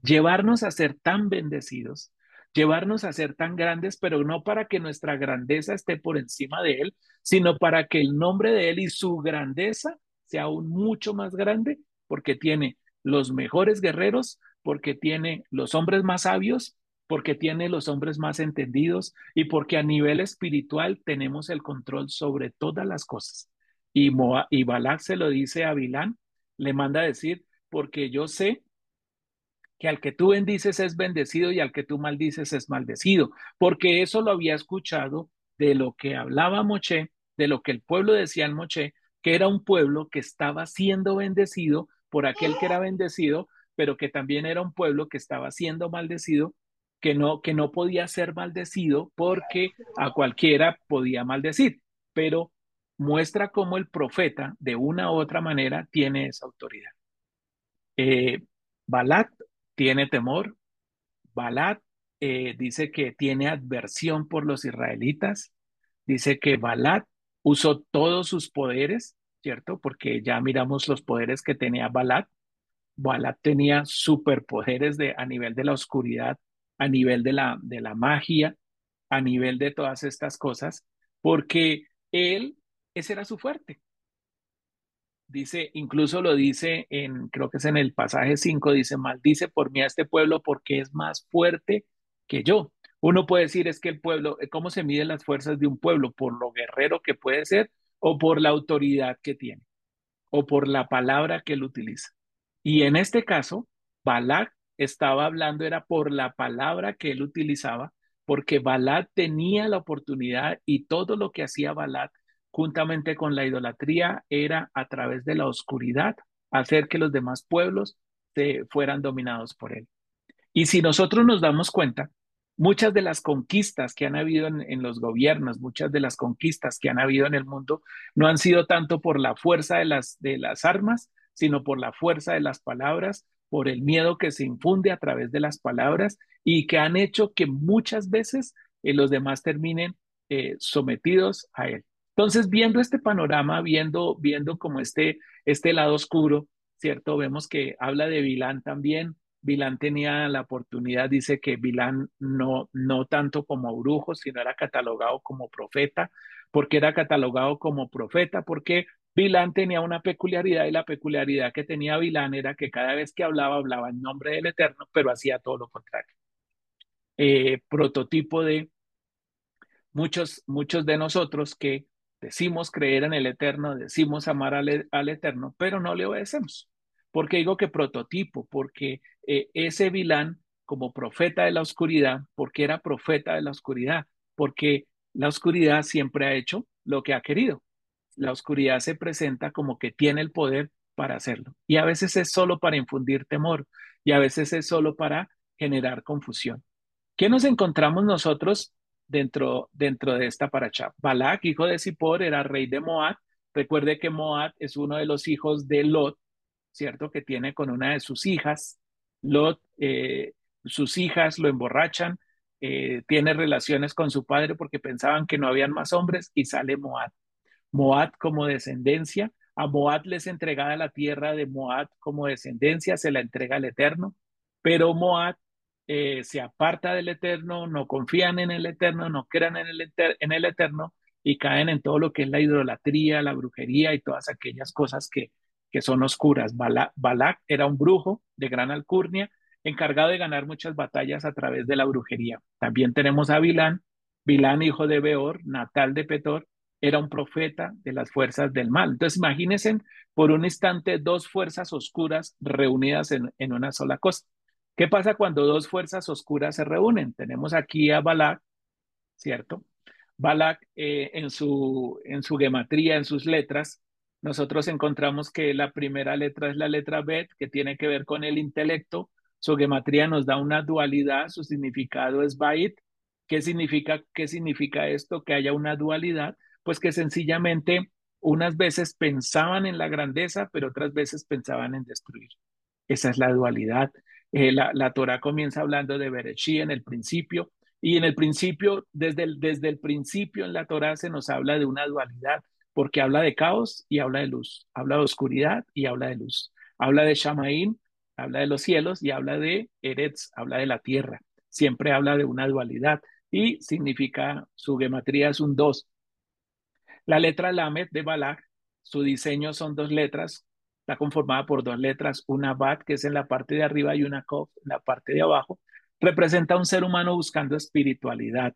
llevarnos a ser tan bendecidos, llevarnos a ser tan grandes, pero no para que nuestra grandeza esté por encima de Él, sino para que el nombre de Él y su grandeza sea aún mucho más grande, porque tiene los mejores guerreros, porque tiene los hombres más sabios, porque tiene los hombres más entendidos y porque a nivel espiritual tenemos el control sobre todas las cosas. Y, Moab, y Balak se lo dice a Bilán, le manda a decir, porque yo sé que al que tú bendices es bendecido y al que tú maldices es maldecido, porque eso lo había escuchado de lo que hablaba Moche, de lo que el pueblo decía en Moche, que era un pueblo que estaba siendo bendecido por aquel que era bendecido, pero que también era un pueblo que estaba siendo maldecido, que no, que no podía ser maldecido porque a cualquiera podía maldecir, pero muestra cómo el profeta de una u otra manera tiene esa autoridad. Eh, Balat tiene temor. Balat eh, dice que tiene adversión por los israelitas. Dice que Balat usó todos sus poderes, ¿cierto? Porque ya miramos los poderes que tenía Balat. Balat tenía superpoderes de, a nivel de la oscuridad, a nivel de la, de la magia, a nivel de todas estas cosas, porque él, ese era su fuerte dice, incluso lo dice en, creo que es en el pasaje 5, dice, maldice por mí a este pueblo porque es más fuerte que yo. Uno puede decir, es que el pueblo, ¿cómo se miden las fuerzas de un pueblo? ¿Por lo guerrero que puede ser o por la autoridad que tiene? ¿O por la palabra que él utiliza? Y en este caso, Balak estaba hablando, era por la palabra que él utilizaba, porque Balak tenía la oportunidad y todo lo que hacía Balak juntamente con la idolatría, era a través de la oscuridad hacer que los demás pueblos se fueran dominados por él. Y si nosotros nos damos cuenta, muchas de las conquistas que han habido en, los gobiernos, muchas de las conquistas que han habido en el mundo, no han sido tanto por la fuerza de las, de las armas, sino por la fuerza de las palabras, por el miedo que se infunde a través de las palabras y que han hecho que muchas veces eh, los demás terminen eh, sometidos a él. Entonces, viendo este panorama, viendo, viendo como este, este lado oscuro, ¿cierto? Vemos que habla de Vilán también. Vilán tenía la oportunidad, dice que Vilán no, no tanto como brujo, sino era catalogado como profeta. ¿Por qué era catalogado como profeta? Porque Vilán tenía una peculiaridad y la peculiaridad que tenía Vilán era que cada vez que hablaba, hablaba en nombre del Eterno, pero hacía todo lo contrario. eh, prototipo de muchos, muchos de nosotros que decimos creer en el Eterno, decimos amar al, Eterno, pero no le obedecemos. ¿Por qué digo que prototipo? Porque eh, ese Vilán, como profeta de la oscuridad, porque era profeta de la oscuridad, porque la oscuridad siempre ha hecho lo que ha querido. La oscuridad se presenta como que tiene el poder para hacerlo. Y a veces es solo para infundir temor y a veces es solo para generar confusión. ¿Qué nos encontramos nosotros dentro, dentro de esta paracha? Balak, hijo de Zippor, era rey de Moab. Recuerde que Moab es uno de los hijos de Lot, ¿cierto? Que tiene con una de sus hijas. Lot, eh, sus hijas lo emborrachan, eh, tiene relaciones con su padre porque pensaban que no habían más hombres y sale Moab. Moab como descendencia, a Moab les entregada la tierra de Moab como descendencia, se la entrega al Eterno, pero Moab eh, se aparta del Eterno, no confían en el Eterno, no crean en el, en el Eterno y caen en todo lo que es la idolatría, la brujería y todas aquellas cosas que, que son oscuras. Balak era un brujo de gran alcurnia, encargado de ganar muchas batallas a través de la brujería. También tenemos a Bilán, Bilán, hijo de Beor, natal de Petor, era un profeta de las fuerzas del mal. Entonces, imagínense por un instante dos fuerzas oscuras reunidas en, en una sola cosa. ¿Qué pasa cuando dos fuerzas oscuras se reúnen? Tenemos aquí a Balak, ¿cierto? Balak eh, en, su, en su gematría, en sus letras, nosotros encontramos que la primera letra es la letra Bet, que tiene que ver con el intelecto. Su gematría nos da una dualidad, su significado es Bait. ¿Qué significa, qué significa esto? Que haya una dualidad, pues que sencillamente unas veces pensaban en la grandeza, pero otras veces pensaban en destruir. Esa es la dualidad. Eh, la, la Torah comienza hablando de Bereshí en el principio, y en el principio, desde el, desde el principio en la Torah se nos habla de una dualidad, porque habla de caos y habla de luz, habla de oscuridad y habla de luz, habla de Shamaín, habla de los cielos y habla de Eretz, habla de la tierra, siempre habla de una dualidad y significa, su gematría es un dos. La letra Lamed de Balak, su diseño son dos letras, está conformada por dos letras, una Bat, que es en la parte de arriba, y una Kof en la parte de abajo. Representa a un ser humano buscando espiritualidad.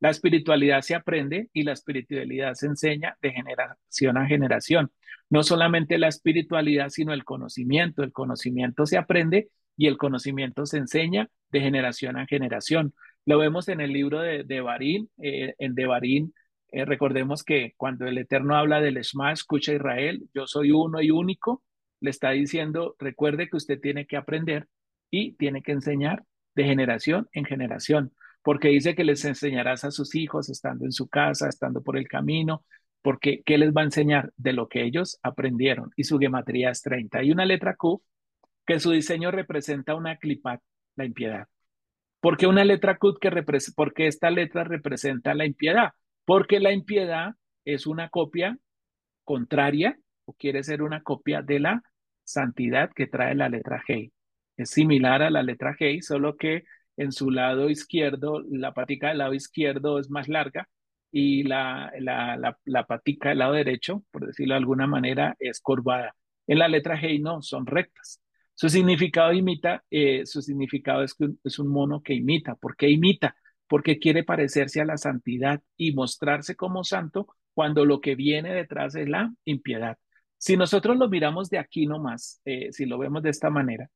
La espiritualidad se aprende y la espiritualidad se enseña de generación a generación. No solamente la espiritualidad, sino el conocimiento. El conocimiento se aprende y el conocimiento se enseña de generación a generación. Lo vemos en el libro de, de Barín. Eh, en Devarim eh, recordemos que cuando el Eterno habla del Shema, escucha Israel, yo soy uno y único, le está diciendo, recuerde que usted tiene que aprender y tiene que enseñar de generación en generación, porque dice que les enseñarás a sus hijos estando en su casa, estando por el camino, porque ¿qué les va a enseñar? De lo que ellos aprendieron. Y su gematría es 30. Hay una letra Q que su diseño representa una clipat, la impiedad. ¿Por qué una letra Q que porque esta letra representa la impiedad? Porque la impiedad es una copia contraria o quiere ser una copia de la santidad que trae la letra G. Es similar a la letra G, solo que en su lado izquierdo, la patica del lado izquierdo es más larga y la, la, la, patica del lado derecho, por decirlo de alguna manera, es curvada. En la letra G no, son rectas. Su significado imita, eh, su significado es que es un mono que imita. ¿Por qué imita? Porque quiere parecerse a la santidad y mostrarse como santo cuando lo que viene detrás es la impiedad. Si nosotros lo miramos de aquí nomás, eh, si lo vemos de esta manera,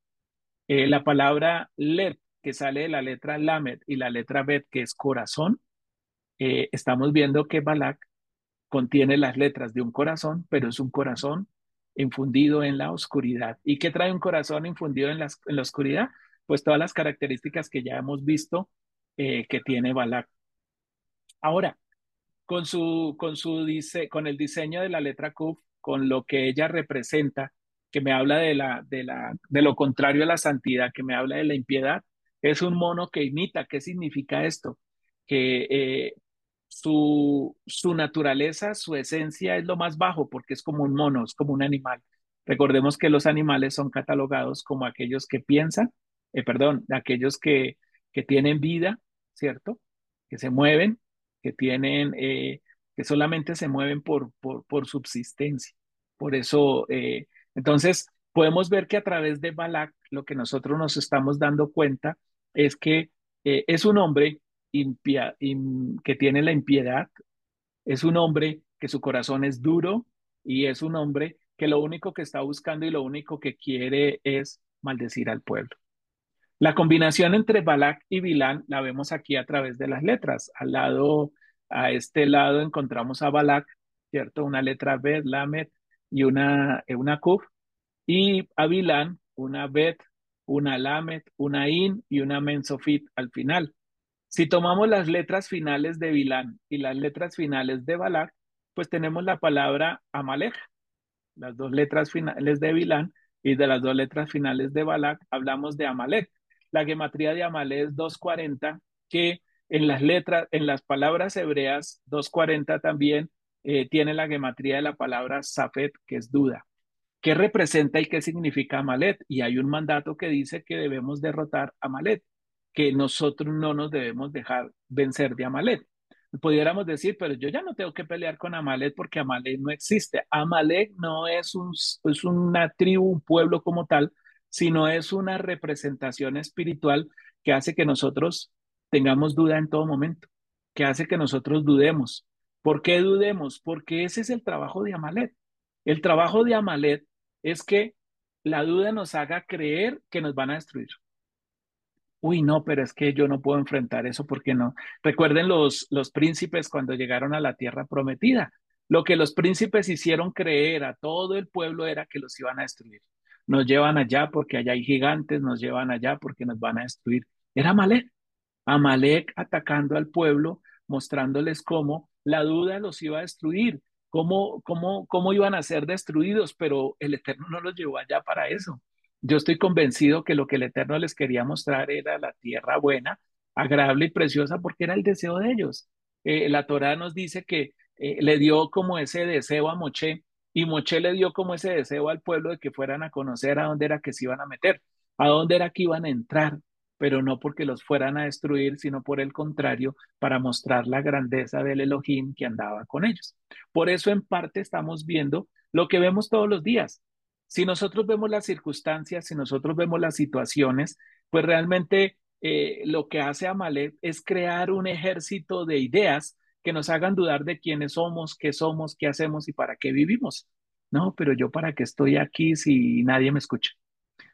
eh, la palabra led, que sale de la letra lamed y la letra bet, que es corazón, eh, estamos viendo que Balak contiene las letras de un corazón, pero es un corazón infundido en la oscuridad. ¿Y qué trae un corazón infundido en la, en la oscuridad? Pues todas las características que ya hemos visto eh, que tiene Balak. Ahora, con, su, con, su dice, con el diseño de la letra Q, con lo que ella representa, que me habla de, la, de, la, de lo contrario a la santidad, que me habla de la impiedad, es un mono que imita. ¿Qué significa esto? Que eh, su, su naturaleza, su esencia es lo más bajo, porque es como un mono, es como un animal. Recordemos que los animales son catalogados como aquellos que piensan, eh, perdón, aquellos que, que tienen vida, ¿cierto? Que se mueven, que tienen, eh, que solamente se mueven por, por, por subsistencia. Por eso, eh, entonces, podemos ver que a través de Balak lo que nosotros nos estamos dando cuenta es que eh, es un hombre impia, que tiene la impiedad, es un hombre que su corazón es duro y es un hombre que lo único que está buscando y lo único que quiere es maldecir al pueblo. La combinación entre Balak y Bilán la vemos aquí a través de las letras. Al lado, a este lado encontramos a Balak, ¿cierto? Una letra Bet, Lamet y una, eh, una Kuf. Y a Bilán, una Bet, una Lamet, una In y una Mensofit al final. Si tomamos las letras finales de Bilán y las letras finales de Balak, pues tenemos la palabra Amalek. Las dos letras finales de Bilán y de las dos letras finales de Balak hablamos de Amalek. La gematría de Amalek es 240, que en las letras, en las palabras hebreas, 240 también eh, tiene la gematría de la palabra Safet, que es duda. ¿Qué representa y qué significa Amalet? Y hay un mandato que dice que debemos derrotar a Amalet, que nosotros no nos debemos dejar vencer de Amalet. Pudiéramos decir, pero yo ya no tengo que pelear con Amalet porque Amalet no existe. Amalek no es, un, es una tribu, un pueblo como tal, sino es una representación espiritual que hace que nosotros tengamos duda en todo momento, que hace que nosotros dudemos. ¿Por qué dudemos? Porque ese es el trabajo de Amalet. El trabajo de Amalet es que la duda nos haga creer que nos van a destruir. Uy, no, pero es que yo no puedo enfrentar eso porque no. Recuerden los, los príncipes cuando llegaron a la tierra prometida. Lo que los príncipes hicieron creer a todo el pueblo era que los iban a destruir nos llevan allá porque allá hay gigantes, nos llevan allá porque nos van a destruir. Era Amalek. Amalek atacando al pueblo, mostrándoles cómo la duda los iba a destruir, cómo, cómo, cómo iban a ser destruidos, pero el Eterno no los llevó allá para eso. Yo estoy convencido que lo que el Eterno les quería mostrar era la tierra buena, agradable y preciosa, porque era el deseo de ellos. Eh, la Torah nos dice que eh, le dio como ese deseo a Moche y Moche le dio como ese deseo al pueblo de que fueran a conocer a dónde era que se iban a meter, a dónde era que iban a entrar, pero no porque los fueran a destruir, sino por el contrario, para mostrar la grandeza del Elohim que andaba con ellos. Por eso en parte estamos viendo lo que vemos todos los días. Si nosotros vemos las circunstancias, si nosotros vemos las situaciones, pues realmente eh, lo que hace Amalek es crear un ejército de ideas que nos hagan dudar de quiénes somos, qué somos, qué hacemos y para qué vivimos. No, pero yo para qué estoy aquí si nadie me escucha.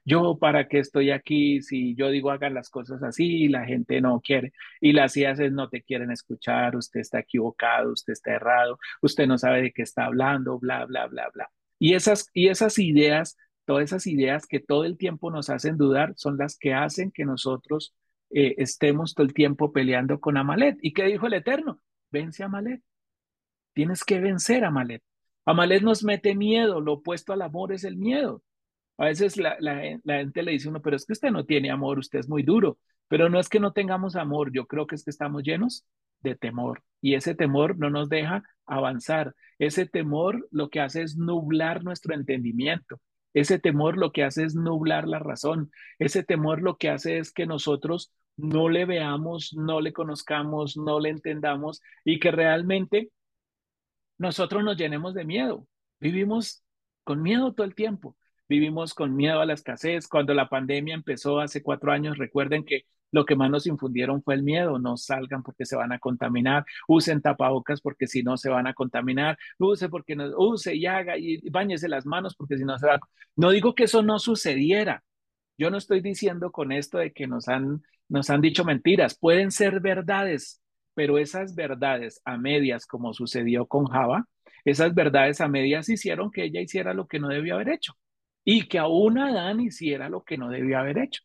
Yo para qué estoy aquí si yo digo hagan las cosas así y la gente no quiere. Y las IAS no te quieren escuchar, usted está equivocado, usted está errado, usted no sabe de qué está hablando, bla, bla, bla, bla. Y esas, y esas ideas, todas esas ideas que todo el tiempo nos hacen dudar, son las que hacen que nosotros eh, estemos todo el tiempo peleando con Amalet. ¿Y qué dijo el Eterno? Vence a Amalet. Tienes que vencer a Amalet. Amalet nos mete miedo, lo opuesto al amor es el miedo. A veces la, gente le dice uno, pero es que usted no tiene amor, usted es muy duro. Pero no es que no tengamos amor, yo creo que es que estamos llenos de temor. Y ese temor no nos deja avanzar. Ese temor lo que hace es nublar nuestro entendimiento. Ese temor lo que hace es nublar la razón. Ese temor lo que hace es que nosotros no le veamos, no le conozcamos, no le entendamos y que realmente nosotros nos llenemos de miedo. Vivimos con miedo todo el tiempo. Vivimos con miedo a la escasez. Cuando la pandemia empezó hace cuatro años, recuerden que lo que más nos infundieron fue el miedo. No salgan porque se van a contaminar. Usen tapabocas porque si no se van a contaminar. Use porque no, use y haga y bañese las manos porque si no se va. No digo que eso no sucediera. Yo no estoy diciendo con esto de que nos han, nos han dicho mentiras. Pueden ser verdades, pero esas verdades a medias, como sucedió con Java, esas verdades a medias hicieron que ella hiciera lo que no debía haber hecho y que aún Adán hiciera lo que no debía haber hecho.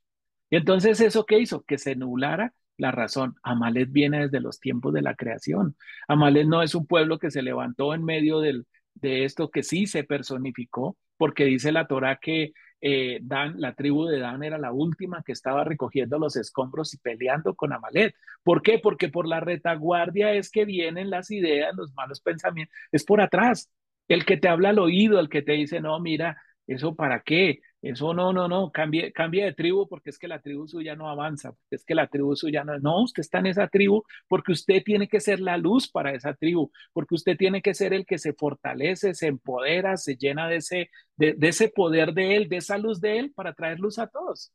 Y entonces, ¿eso qué hizo? Que se nublara la razón. Amalet viene desde los tiempos de la creación. Amalet no es un pueblo que se levantó en medio del, de esto que sí se personificó, porque dice la Torah que eh, Dan, la tribu de Dan era la última que estaba recogiendo los escombros y peleando con Amalet. ¿Por qué? Porque por la retaguardia es que vienen las ideas, los malos pensamientos, es por atrás. El que te habla al oído, el que te dice, no, mira, ¿Eso para qué? Eso no, no, no, cambie, de tribu porque es que la tribu suya no avanza, porque es que la tribu suya no, no, usted está en esa tribu porque usted tiene que ser la luz para esa tribu, porque usted tiene que ser el que se fortalece, se empodera, se llena de ese, de, ese poder de él, de esa luz de él para traer luz a todos.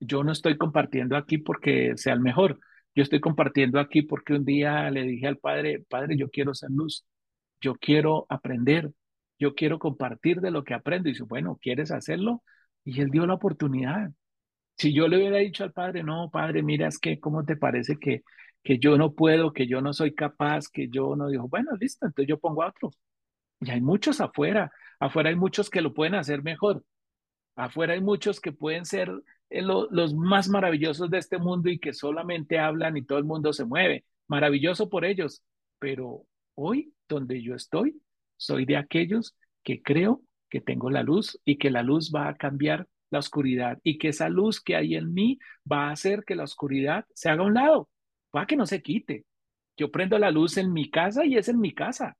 yo no estoy compartiendo aquí porque sea el mejor. Yo estoy compartiendo aquí porque un día le dije al padre, padre, yo quiero ser luz, yo quiero aprender, yo quiero compartir de lo que aprendo. Y dice, bueno, ¿quieres hacerlo? Y él dio la oportunidad. Si yo le hubiera dicho al padre, no, padre, mira, es que, ¿cómo te parece que, que yo no puedo, que yo no soy capaz, que yo no dijo, bueno, listo, entonces yo pongo a otro. Y hay muchos afuera, afuera hay muchos que lo pueden hacer mejor. Afuera hay muchos que pueden ser eh, lo, los más maravillosos de este mundo y que solamente hablan y todo el mundo se mueve. Maravilloso por ellos. Pero hoy, donde yo estoy, soy de aquellos que creo que tengo la luz y que la luz va a cambiar la oscuridad y que esa luz que hay en mí va a hacer que la oscuridad se haga a un lado, va que no se quite. Yo prendo la luz en mi casa y es en mi casa.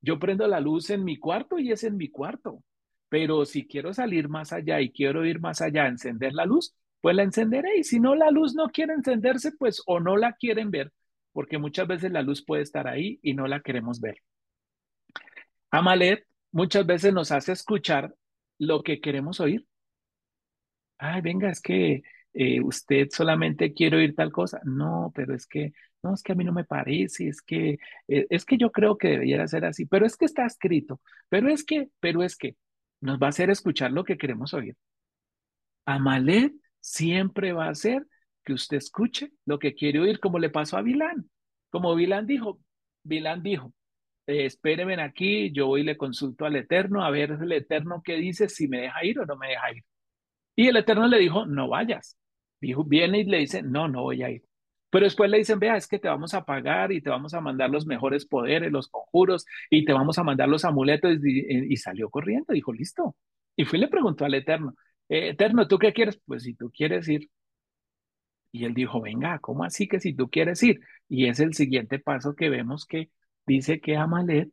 Yo prendo la luz en mi cuarto y es en mi cuarto. Pero si quiero salir más allá y quiero ir más allá, encender la luz, pues la encenderé. Y si no, la luz no quiere encenderse, pues o no la quieren ver, porque muchas veces la luz puede estar ahí y no la queremos ver. Amalet muchas veces nos hace escuchar lo que queremos oír. Ay, venga, es que eh, usted solamente quiere oír tal cosa. No, pero es que, no, es que a mí no me parece, es que, eh, es que yo creo que debería ser así, pero es que está escrito, pero es que, pero es que nos va a hacer escuchar lo que queremos oír. Amalet siempre va a hacer que usted escuche lo que quiere oír, como le pasó a Vilán. Como Vilán dijo, Vilán dijo, eh, espéreme aquí, yo voy y le consulto al Eterno, a ver el Eterno qué dice, si me deja ir o no me deja ir. Y el Eterno le dijo, no vayas. Dijo, viene y le dice, no, no voy a ir. Pero después le dicen, vea, es que te vamos a pagar y te vamos a mandar los mejores poderes, los conjuros, y te vamos a mandar los amuletos. Y, salió corriendo, dijo, listo. Y fue le preguntó al Eterno, eh, Eterno, ¿tú qué quieres? Pues si tú quieres ir. Y él dijo, venga, ¿cómo así que si tú quieres ir? Y es el siguiente paso que vemos que dice que Amalet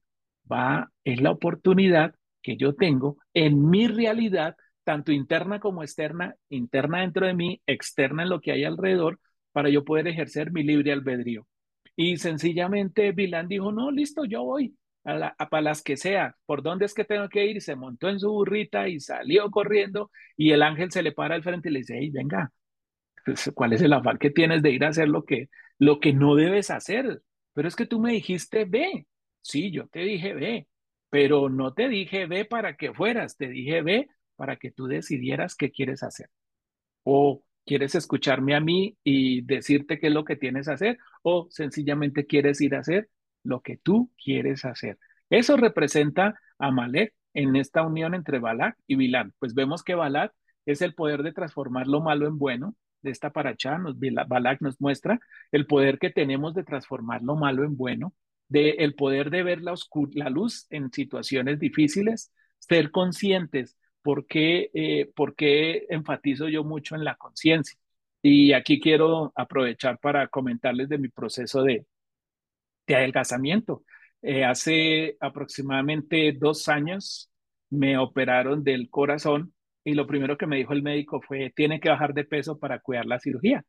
va, es la oportunidad que yo tengo en mi realidad, tanto interna como externa, interna dentro de mí, externa en lo que hay alrededor, para yo poder ejercer mi libre albedrío. Y sencillamente Vilán dijo, no, listo, yo voy a, para las que sea, ¿por dónde es que tengo que ir? Se montó en su burrita y salió corriendo y el ángel se le para al frente y le dice, hey, venga, pues, ¿cuál es el afán que tienes de ir a hacer lo que, lo que no debes hacer? Pero es que tú me dijiste, ve. Sí, yo te dije, ve, pero no te dije, ve para que fueras, te dije, ve para que tú decidieras qué quieres hacer. O ¿Quieres escucharme a mí y decirte qué es lo que tienes que hacer? ¿O sencillamente quieres ir a hacer lo que tú quieres hacer? Eso representa a Malek en esta unión entre Balak y Bilán. Pues vemos que Balak es el poder de transformar lo malo en bueno. De esta paracha, nos, Balak nos muestra el poder que tenemos de transformar lo malo en bueno, de el poder de ver la, la luz en situaciones difíciles, ser conscientes ¿por qué, eh, ¿por qué enfatizo yo mucho en la conciencia? Y aquí quiero aprovechar para comentarles de mi proceso de, de adelgazamiento. Eh, hace aproximadamente dos años me operaron del corazón y lo primero que me dijo el médico fue, tiene que bajar de peso para cuidar la cirugía.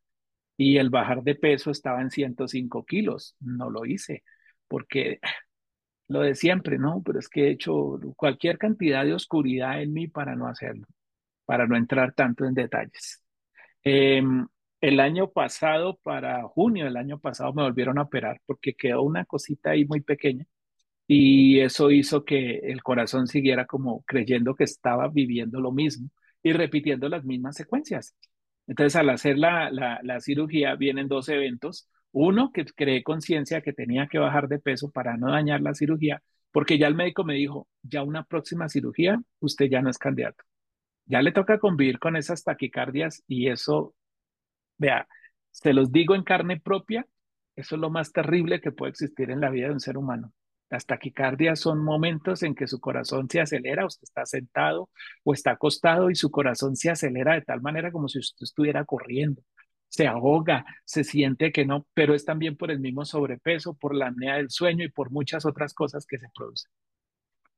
Y el bajar de peso estaba en 105 kilos. No lo hice porque lo de siempre, ¿no? Pero es que he hecho cualquier cantidad de oscuridad en mí para no hacerlo, para no entrar tanto en detalles. Em, el año pasado, para junio del año pasado, me volvieron a operar porque quedó una cosita ahí muy pequeña y eso hizo que el corazón siguiera como creyendo que estaba viviendo lo mismo y repitiendo las mismas secuencias. Entonces, al hacer la, la, cirugía, vienen dos eventos uno, que creé conciencia que tenía que bajar de peso para no dañar la cirugía, porque ya el médico me dijo, ya una próxima cirugía, usted ya no es candidato. Ya le toca convivir con esas taquicardias y eso, vea, se los digo en carne propia, eso es lo más terrible que puede existir en la vida de un ser humano. Las taquicardias son momentos en que su corazón se acelera, usted está sentado o está acostado y su corazón se acelera de tal manera como si usted estuviera corriendo se ahoga, se siente que no, pero es también por el mismo sobrepeso, por la apnea del sueño y por muchas otras cosas que se producen.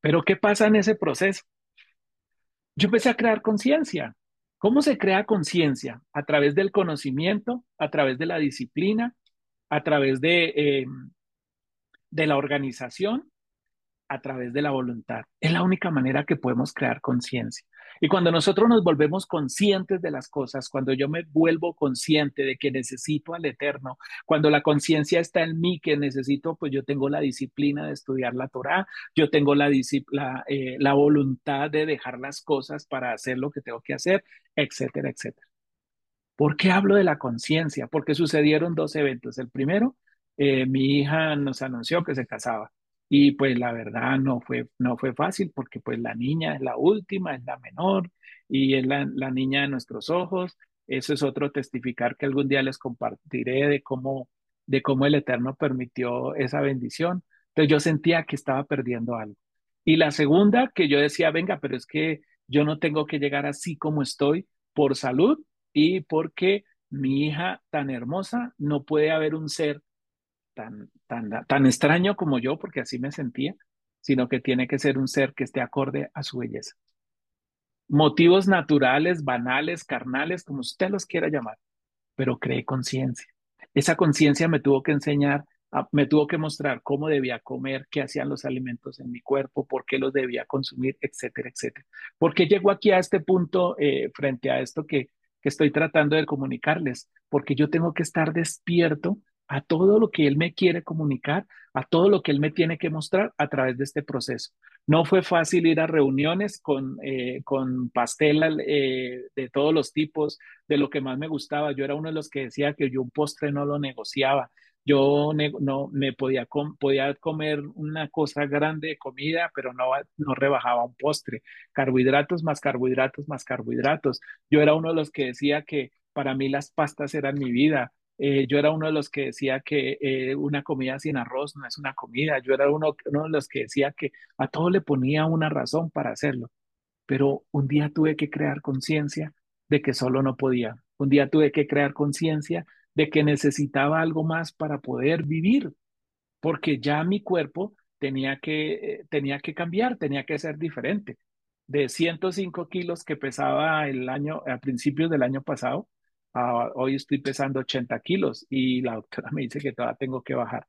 Pero ¿qué pasa en ese proceso? Yo empecé a crear conciencia. ¿Cómo se crea conciencia? A través del conocimiento, a través de la disciplina, a través de, em, de la organización a través de la voluntad. Es la única manera que podemos crear conciencia. Y cuando nosotros nos volvemos conscientes de las cosas, cuando yo me vuelvo consciente de que necesito al Eterno, cuando la conciencia está en mí que necesito, pues yo tengo la disciplina de estudiar la Torah, yo tengo la, la, eh, la voluntad de dejar las cosas para hacer lo que tengo que hacer, etcétera, etcétera. ¿Por qué hablo de la conciencia? Porque sucedieron dos eventos. El primero, eh, mi hija nos anunció que se casaba. Y pues la verdad no fue, no fue fácil porque pues la niña es la última, es la menor y es la, niña de nuestros ojos. Eso es otro testificar que algún día les compartiré de cómo, de cómo el Eterno permitió esa bendición. Entonces yo sentía que estaba perdiendo algo. Y la segunda, que yo decía, venga, pero es que yo no tengo que llegar así como estoy por salud y porque mi hija tan hermosa no puede haber un ser tan, tan, tan extraño como yo, porque así me sentía, sino que tiene que ser un ser que esté acorde a su belleza. Motivos naturales, banales, carnales, como usted los quiera llamar, pero cree conciencia. Esa conciencia me tuvo que enseñar, me tuvo que mostrar cómo debía comer, qué hacían los alimentos en mi cuerpo, por qué los debía consumir, etcétera, etcétera. ¿Por qué llego aquí a este punto eh, frente a esto que, que estoy tratando de comunicarles? Porque yo tengo que estar despierto a todo lo que Él me quiere comunicar, a todo lo que Él me tiene que mostrar a través de este proceso. No fue fácil ir a reuniones con, eh, con pastel eh, de todos los tipos, de lo que más me gustaba. Yo era uno de los que decía que yo un postre no lo negociaba. Yo no me podía, podía comer una cosa grande de comida, pero no, no rebajaba un postre. Carbohidratos más carbohidratos más carbohidratos. Yo era uno de los que decía que para mí las pastas eran mi vida eh, yo era uno de los que decía que eh, una comida sin arroz no es una comida. Yo era uno, de los que decía que a todo le ponía una razón para hacerlo. Pero un día tuve que crear conciencia de que solo no podía. Un día tuve que crear conciencia de que necesitaba algo más para poder vivir, porque ya mi cuerpo tenía que, tenía que cambiar, tenía que ser diferente. De 105 kilos que pesaba el año, a principios del año pasado, Ah, hoy estoy pesando 80 kilos y la doctora me dice que todavía tengo que bajar.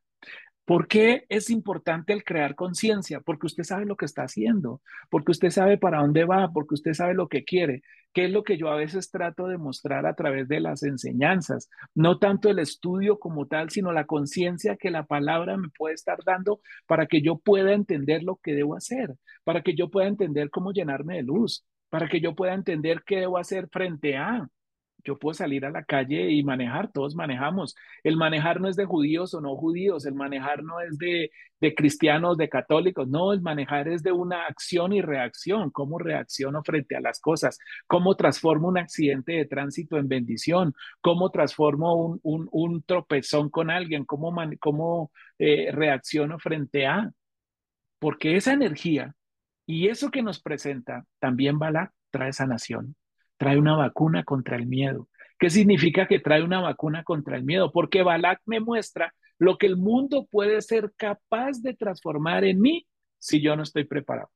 ¿Por qué es importante el crear conciencia? Porque usted sabe lo que está haciendo, porque usted sabe para dónde va, porque usted sabe lo que quiere, ¿Qué es lo que yo a veces trato de mostrar a través de las enseñanzas. No tanto el estudio como tal, sino la conciencia que la palabra me puede estar dando para que yo pueda entender lo que debo hacer, para que yo pueda entender cómo llenarme de luz, para que yo pueda entender qué debo hacer frente a yo puedo salir a la calle y manejar, todos manejamos. El manejar no es de judíos o no judíos, el manejar no es de, cristianos, de católicos, no, el manejar es de una acción y reacción, cómo reacciono frente a las cosas, cómo transformo un accidente de tránsito en bendición, cómo transformo un, tropezón con alguien, cómo, eh, reacciono frente a, porque esa energía y eso que nos presenta también va a trae sanación trae una vacuna contra el miedo. ¿Qué significa que trae una vacuna contra el miedo? Porque Balak me muestra lo que el mundo puede ser capaz de transformar en mí si yo no estoy preparado.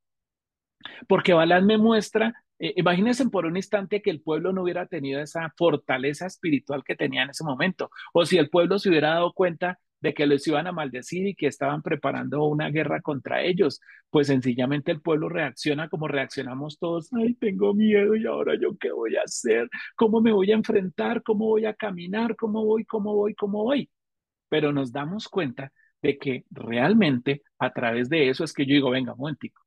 Porque Balak me muestra, eh, imagínense por un instante que el pueblo no hubiera tenido esa fortaleza espiritual que tenía en ese momento, o si el pueblo se hubiera dado cuenta de que los iban a maldecir y que estaban preparando una guerra contra ellos. Pues sencillamente el pueblo reacciona como reaccionamos todos. Ay, tengo miedo y ahora yo qué voy a hacer, cómo me voy a enfrentar, cómo voy a caminar, cómo voy, cómo voy, cómo voy. Pero nos damos cuenta de que realmente a través de eso es que yo digo, venga, momentico,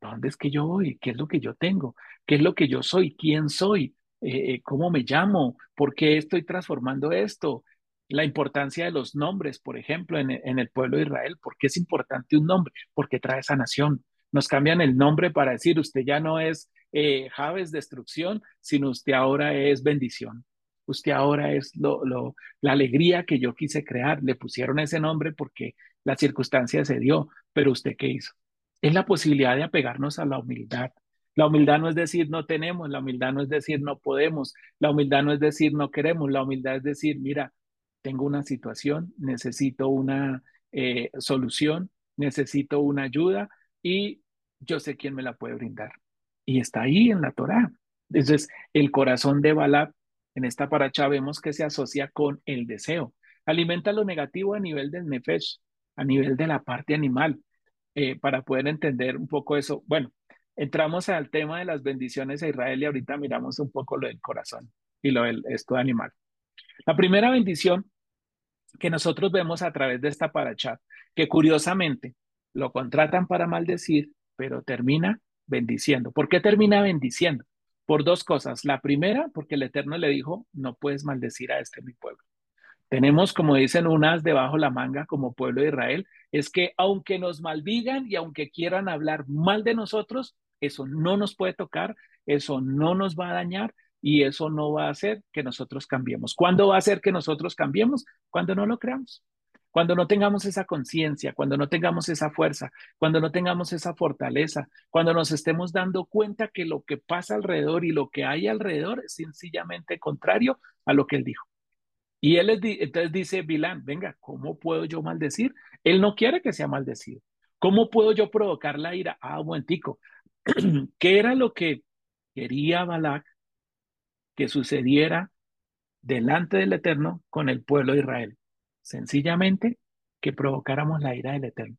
¿dónde es que yo voy? ¿Qué es lo que yo tengo? ¿Qué es lo que yo soy? ¿Quién soy? Eh, eh, ¿Cómo me llamo? ¿Por qué estoy transformando esto? La importancia de los nombres, por ejemplo, en, el pueblo de Israel. ¿Por qué es importante un nombre? Porque trae sanación. Nos cambian el nombre para decir, usted ya no es eh, Javes destrucción, sino usted ahora es bendición. Usted ahora es lo, lo, la alegría que yo quise crear. Le pusieron ese nombre porque la circunstancia se dio, pero usted qué hizo? Es la posibilidad de apegarnos a la humildad. La humildad no es decir no tenemos, la humildad no es decir no podemos, la humildad no es decir no queremos, la humildad es decir, mira, tengo una situación, necesito una eh, solución, necesito una ayuda y yo sé quién me la puede brindar. Y está ahí en la Torá. Entonces, el corazón de Balab, en esta paracha vemos que se asocia con el deseo. Alimenta lo negativo a nivel del nefesh, a nivel de la parte animal. eh, para poder entender un poco eso. Bueno, entramos al tema de las bendiciones a Israel y ahorita miramos un poco lo del corazón y lo del esto animal. La primera bendición que nosotros vemos a través de esta paracha, que curiosamente lo contratan para maldecir, pero termina bendiciendo. ¿Por qué termina bendiciendo? Por dos cosas. La primera, porque el Eterno le dijo, no puedes maldecir a este mi pueblo. Tenemos, como dicen unas debajo la manga como pueblo de Israel, es que aunque nos maldigan y aunque quieran hablar mal de nosotros, eso no nos puede tocar, eso no nos va a dañar y eso no va a hacer que nosotros cambiemos. ¿Cuándo va a hacer que nosotros cambiemos? Cuando no lo creamos. Cuando no tengamos esa conciencia, cuando no tengamos esa fuerza, cuando no tengamos esa fortaleza, cuando nos estemos dando cuenta que lo que pasa alrededor y lo que hay alrededor es sencillamente contrario a lo que él dijo. Y él entonces dice, Bilán, venga, ¿cómo puedo yo maldecir? Él no quiere que sea maldecido. ¿Cómo puedo yo provocar la ira? Ah, buentico. ¿Qué era lo que quería Balak que sucediera delante del Eterno con el pueblo de Israel? Sencillamente que provocáramos la ira del Eterno.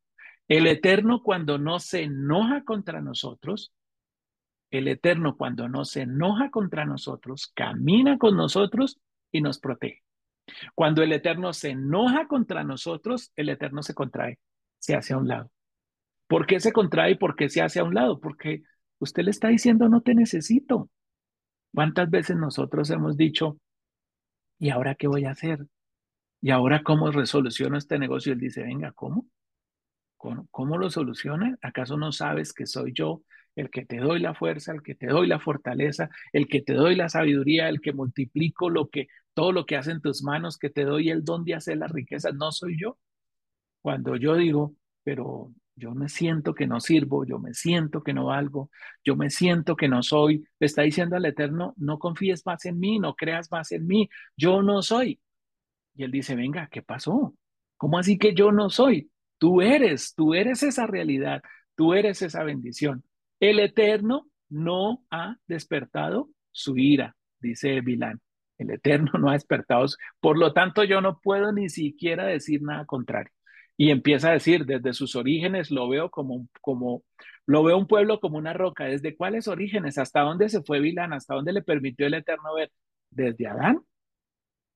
El Eterno cuando no se enoja contra nosotros, el Eterno cuando no se enoja contra nosotros, camina con nosotros y nos protege. Cuando el Eterno se enoja contra nosotros, el Eterno se contrae, se hace a un lado. ¿Por qué se contrae y por qué se hace a un lado? Porque usted le está diciendo, no te necesito. ¿Cuántas veces nosotros hemos dicho, ¿y ahora qué voy a hacer? ¿Y ahora cómo resoluciono este negocio? Él dice, venga, ¿cómo? ¿Cómo, cómo lo soluciona? ¿Acaso no sabes que soy yo el que te doy la fuerza, el que te doy la fortaleza, el que te doy la sabiduría, el que multiplico lo que todo lo que hace en tus manos, que te doy el don de hacer las riquezas, no soy yo. Cuando yo digo, pero yo me siento que no sirvo, yo me siento que no valgo, yo me siento que no soy, le está diciendo al Eterno, no confíes más en mí, no creas más en mí, yo no soy. Y él dice, venga, ¿qué pasó? ¿Cómo así que yo no soy? Tú eres, tú eres esa realidad, tú eres esa bendición. El Eterno no ha despertado su ira, dice Vilán. El Eterno no ha despertado. Por lo tanto, yo no puedo ni siquiera decir nada contrario. Y empieza a decir, desde sus orígenes lo veo como, como, lo veo un pueblo como una roca. ¿Desde cuáles orígenes? ¿Hasta dónde se fue Vilán? ¿Hasta dónde le permitió el Eterno ver? Desde Adán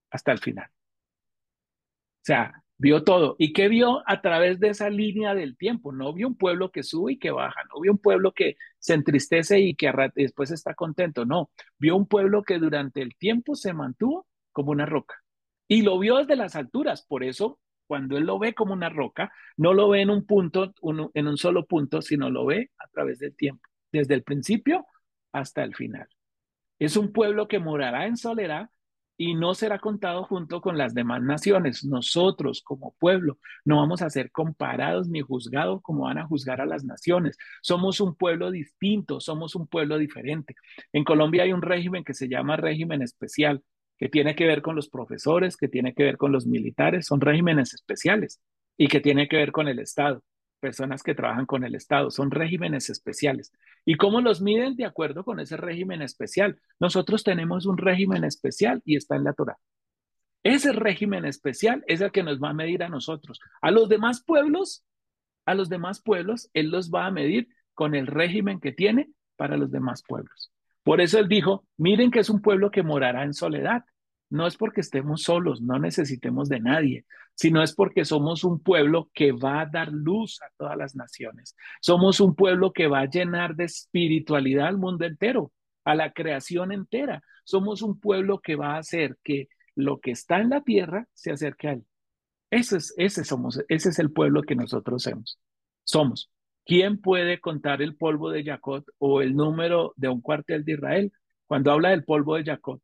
hasta el final. O sea, vio todo. ¿Y qué vio a través de esa línea del tiempo? No vio un pueblo que sube y que baja, no vio un pueblo que se entristece y que después está contento, no, vio un pueblo que durante el tiempo se mantuvo como una roca. Y lo vio desde las alturas, por eso cuando él lo ve como una roca, no lo ve en un punto, en un solo punto, sino lo ve a través del tiempo, desde el principio hasta el final. Es un pueblo que morará en soledad, y no será contado junto con las demás naciones. Nosotros como pueblo no vamos a ser comparados ni juzgados como van a juzgar a las naciones. Somos un pueblo distinto, somos un pueblo diferente. En Colombia hay un régimen que se llama régimen especial, que tiene que ver con los profesores, que tiene que ver con los militares, son regímenes especiales y que tiene que ver con el Estado personas que trabajan con el Estado, son regímenes especiales. ¿Y cómo los miden? De acuerdo con ese régimen especial. Nosotros tenemos un régimen especial y está en la Torah. Ese régimen especial es el que nos va a medir a nosotros. A los demás pueblos, a los demás pueblos, Él los va a medir con el régimen que tiene para los demás pueblos. Por eso Él dijo, miren que es un pueblo que morará en soledad. No es porque estemos solos, no necesitemos de nadie, sino es porque somos un pueblo que va a dar luz a todas las naciones. Somos un pueblo que va a llenar de espiritualidad al mundo entero, a la creación entera. Somos un pueblo que va a hacer que lo que está en la tierra se acerque a él. Ese es, somos, ese es el pueblo que nosotros somos. Somos. ¿Quién puede contar el polvo de Jacob o el número de un cuartel de Israel? Cuando habla del polvo de Jacob,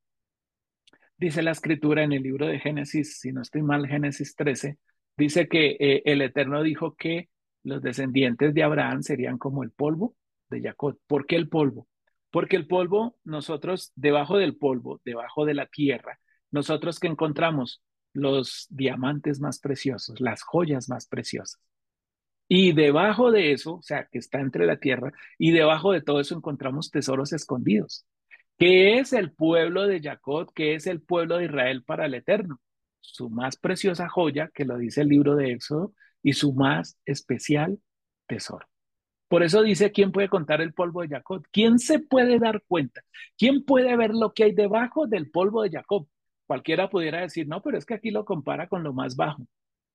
dice la escritura en el libro de Génesis, si no estoy mal, Génesis 13, dice que eh, el Eterno dijo que los descendientes de Abraham serían como el polvo de Jacob. ¿Por qué el polvo? Porque el polvo, nosotros debajo del polvo, debajo de la tierra, nosotros que encontramos los diamantes más preciosos, las joyas más preciosas. Y debajo de eso, o sea, que está entre la tierra, y debajo de todo eso encontramos tesoros escondidos. ¿Qué es el pueblo de Jacob? ¿Qué es el pueblo de Israel para el Eterno? Su más preciosa joya, que lo dice el libro de Éxodo, y su más especial tesoro. Por eso dice, ¿quién puede contar el polvo de Jacob? ¿Quién se puede dar cuenta? ¿Quién puede ver lo que hay debajo del polvo de Jacob? Cualquiera pudiera decir, no, pero es que aquí lo compara con lo más bajo,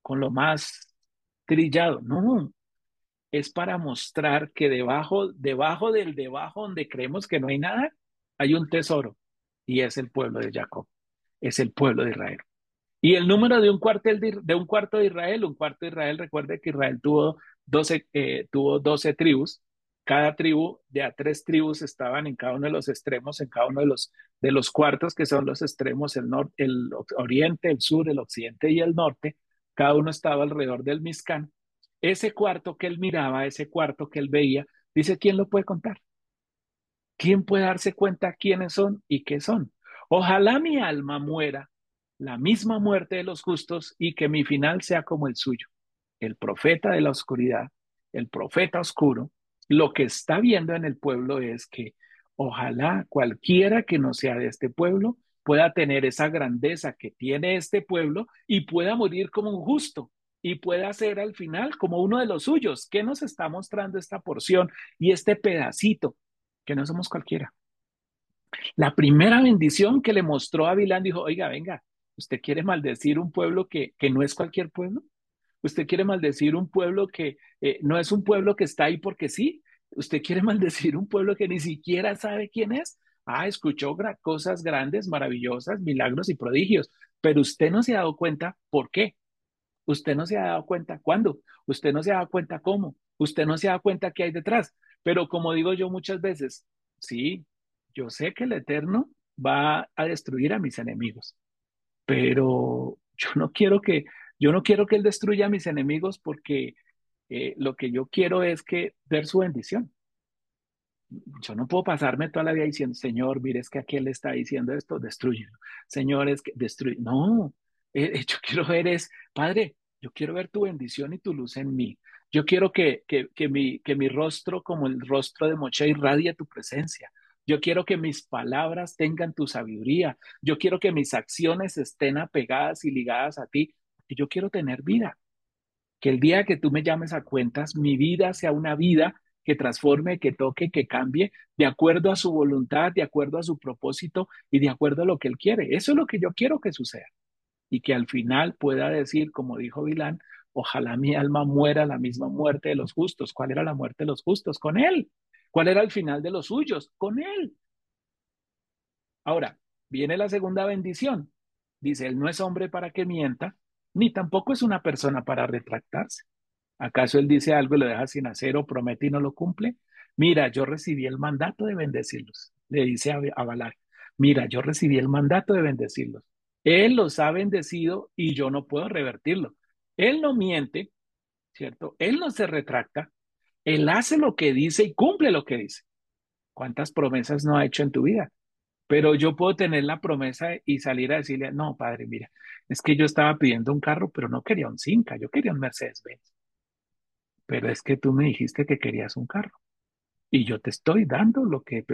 con lo más trillado. No, es para mostrar que debajo, debajo del debajo donde creemos que no hay nada, hay un tesoro y es el pueblo de Jacob, es el pueblo de Israel. Y el número de un, cuartel de, un cuarto de Israel, un cuarto de Israel, recuerde que Israel tuvo 12, eh, tuvo 12 tribus, cada tribu, de a tres tribus estaban en cada uno de los extremos, en cada uno de los, de los cuartos que son los extremos, el, norte, el oriente, el sur, el occidente y el norte, cada uno estaba alrededor del Mizcán. Ese cuarto que él miraba, ese cuarto que él veía, dice, ¿quién lo puede contar? ¿Quién puede darse cuenta quiénes son y qué son? Ojalá mi alma muera la misma muerte de los justos y que mi final sea como el suyo. El profeta de la oscuridad, el profeta oscuro, lo que está viendo en el pueblo es que ojalá cualquiera que no sea de este pueblo pueda tener esa grandeza que tiene este pueblo y pueda morir como un justo y pueda ser al final como uno de los suyos. ¿Qué nos está mostrando esta porción y este pedacito? Que no somos cualquiera. La primera bendición que le mostró a Bilán dijo, oiga, venga, ¿Usted quiere maldecir un pueblo que, que no es cualquier pueblo? ¿Usted quiere maldecir un pueblo que eh, no es un pueblo que está ahí porque sí? ¿Usted quiere maldecir un pueblo que ni siquiera sabe quién es? Ah, escuchó cosas grandes, maravillosas, milagros y prodigios, pero usted no se ha dado cuenta por qué. Usted no se ha dado cuenta cuándo. Usted no se ha dado cuenta cómo. Usted no se ha dado cuenta qué hay detrás. Pero como digo yo muchas veces, sí, yo sé que el Eterno va a destruir a mis enemigos pero yo no quiero que, yo no quiero que Él destruya a mis enemigos porque eh, lo que yo quiero es que ver su bendición. Yo no puedo pasarme toda la vida diciendo, Señor, mire, es que aquí Él está diciendo esto, destruyelo. Señor, es que destruye. No, eh, eh, yo quiero ver es, Padre, yo quiero ver tu bendición y tu luz en mí. Yo quiero que, que, que, mi, que mi rostro, como el rostro de Moche, irradie tu presencia. Yo quiero que mis palabras tengan tu sabiduría. Yo quiero que mis acciones estén apegadas y ligadas a ti. Y yo quiero tener vida. Que el día que tú me llames a cuentas, mi vida sea una vida que transforme, que toque, que cambie, de acuerdo a su voluntad, de acuerdo a su propósito y de acuerdo a lo que él quiere. Eso es lo que yo quiero que suceda. Y que al final pueda decir, como dijo Vilán, ojalá mi alma muera la misma muerte de los justos. ¿Cuál era la muerte de los justos? Con él. ¿Cuál era el final de los suyos? Con él. Ahora, viene la segunda bendición. Dice, él no es hombre para que mienta, ni tampoco es una persona para retractarse. ¿Acaso él dice algo y lo deja sin hacer o promete y no lo cumple? Mira, yo recibí el mandato de bendecirlos. Le dice a, mira, yo recibí el mandato de bendecirlos. Él los ha bendecido y yo no puedo revertirlo. Él no miente, ¿cierto? Él no se retracta, él hace lo que dice y cumple lo que dice. ¿Cuántas promesas no ha hecho en tu vida? Pero yo puedo tener la promesa y salir a decirle, no, padre, mira, es que yo estaba pidiendo un carro, pero no quería un Cinca, yo quería un Mercedes-Benz. Pero es que tú me dijiste que querías un carro y yo te estoy dando lo que...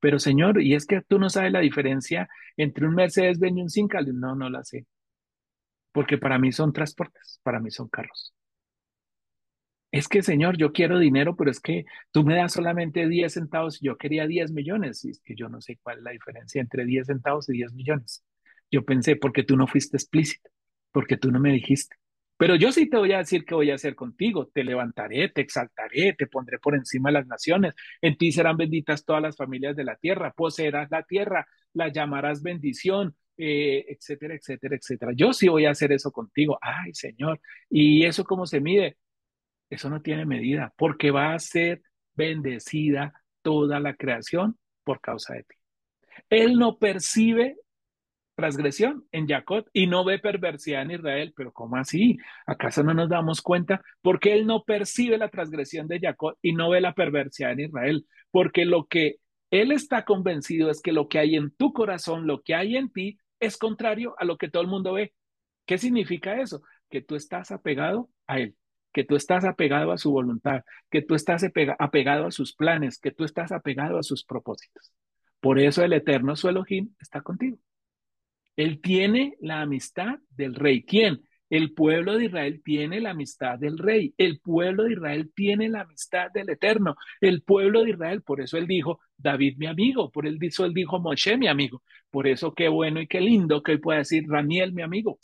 Pero señor, y es que tú no sabes la diferencia entre un Mercedes-Benz y un Cinca. No, no la sé. Porque para mí son transportes, para mí son carros es que, Señor, yo quiero dinero, pero es que tú me das solamente 10 centavos y yo quería 10 millones. Y es que yo no sé cuál es la diferencia entre 10 centavos y 10 millones. Yo pensé, porque tú no fuiste explícito, porque tú no me dijiste. Pero yo sí te voy a decir qué voy a hacer contigo. Te levantaré, te exaltaré, te pondré por encima de las naciones. En ti serán benditas todas las familias de la tierra. Poseerás la tierra, la llamarás bendición, eh, etcétera, etcétera, etcétera. Yo sí voy a hacer eso contigo. Ay, Señor. ¿Y eso cómo se mide? Eso no tiene medida, porque va a ser bendecida toda la creación por causa de ti. Él no percibe transgresión en Jacob y no ve perversidad en Israel, pero ¿cómo así? ¿Acaso no nos damos cuenta? Porque él no percibe la transgresión de Jacob y no ve la perversidad en Israel, porque lo que él está convencido es que lo que hay en tu corazón, lo que hay en ti, es contrario a lo que todo el mundo ve. ¿Qué significa eso? Que tú estás apegado a él que tú estás apegado a su voluntad, que tú estás apegado a sus planes, que tú estás apegado a sus propósitos. Por eso el eterno su Elohim está contigo. Él tiene la amistad del rey. ¿Quién? El pueblo de Israel tiene la amistad del rey. El pueblo de Israel tiene la amistad del eterno. El pueblo de Israel, por eso él dijo, David mi amigo. Por eso él dijo, Moshe mi amigo. Por eso qué bueno y qué lindo que él pueda decir, Raniel mi amigo.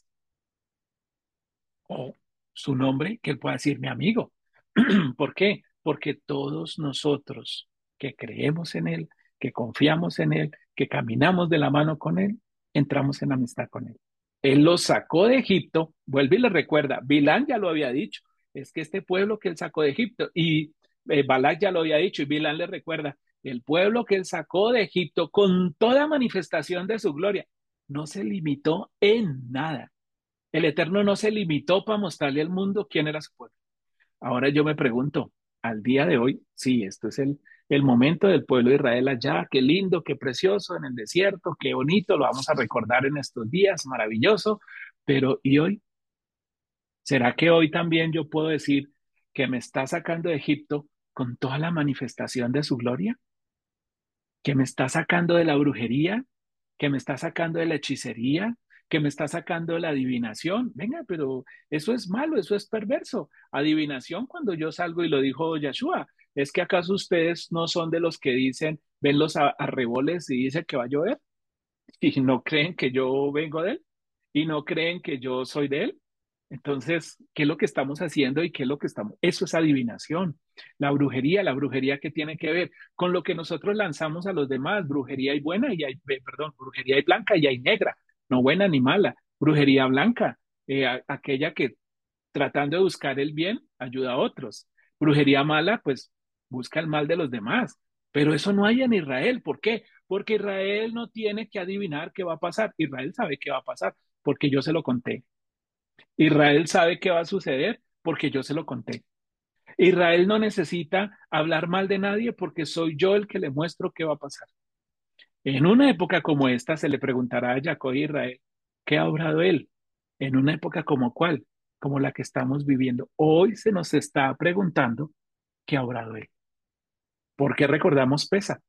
O su nombre, que él pueda decir mi amigo. ¿Por qué? Porque todos nosotros que creemos en él, que confiamos en él, que caminamos de la mano con él, entramos en amistad con él. Él los sacó de Egipto, vuelve y le recuerda, Bilán ya lo había dicho, es que este pueblo que él sacó de Egipto, y eh, ya lo había dicho, y Bilán le recuerda, el pueblo que él sacó de Egipto con toda manifestación de su gloria, no se limitó en nada. El Eterno no se limitó para mostrarle al mundo quién era su pueblo. Ahora yo me pregunto, al día de hoy, sí, esto es el, el momento del pueblo de Israel allá, qué lindo, qué precioso en el desierto, qué bonito, lo vamos a recordar en estos días, maravilloso, pero ¿y hoy? ¿Será que hoy también yo puedo decir que me está sacando de Egipto con toda la manifestación de su gloria? ¿Que me está sacando de la brujería? ¿Que me está sacando de la hechicería? que me está sacando de la adivinación. Venga, pero eso es malo, eso es perverso. Adivinación cuando yo salgo y lo dijo Yeshua, ¿Es que acaso ustedes no son de los que dicen, ven los arreboles y dicen que va a llover? Y no creen que yo vengo de él y no creen que yo soy de él. Entonces, ¿qué es lo que estamos haciendo y qué es lo que estamos? Eso es adivinación. La brujería, la brujería que tiene que ver con lo que nosotros lanzamos a los demás. Brujería hay buena y hay, perdón, brujería hay blanca y hay negra, no buena ni mala. Brujería blanca, eh, aquella que tratando de buscar el bien ayuda a otros. Brujería mala, pues busca el mal de los demás. Pero eso no hay en Israel. ¿Por qué? Porque Israel no tiene que adivinar qué va a pasar. Israel sabe qué va a pasar porque yo se lo conté. Israel sabe qué va a suceder porque yo se lo conté. Israel no necesita hablar mal de nadie porque soy yo el que le muestro qué va a pasar. En una época como esta se le preguntará a Jacob y Israel, ¿qué ha obrado él? En una época como cuál, como la que estamos viviendo. Hoy se nos está preguntando qué ha obrado él. ¿Por qué recordamos Pesa?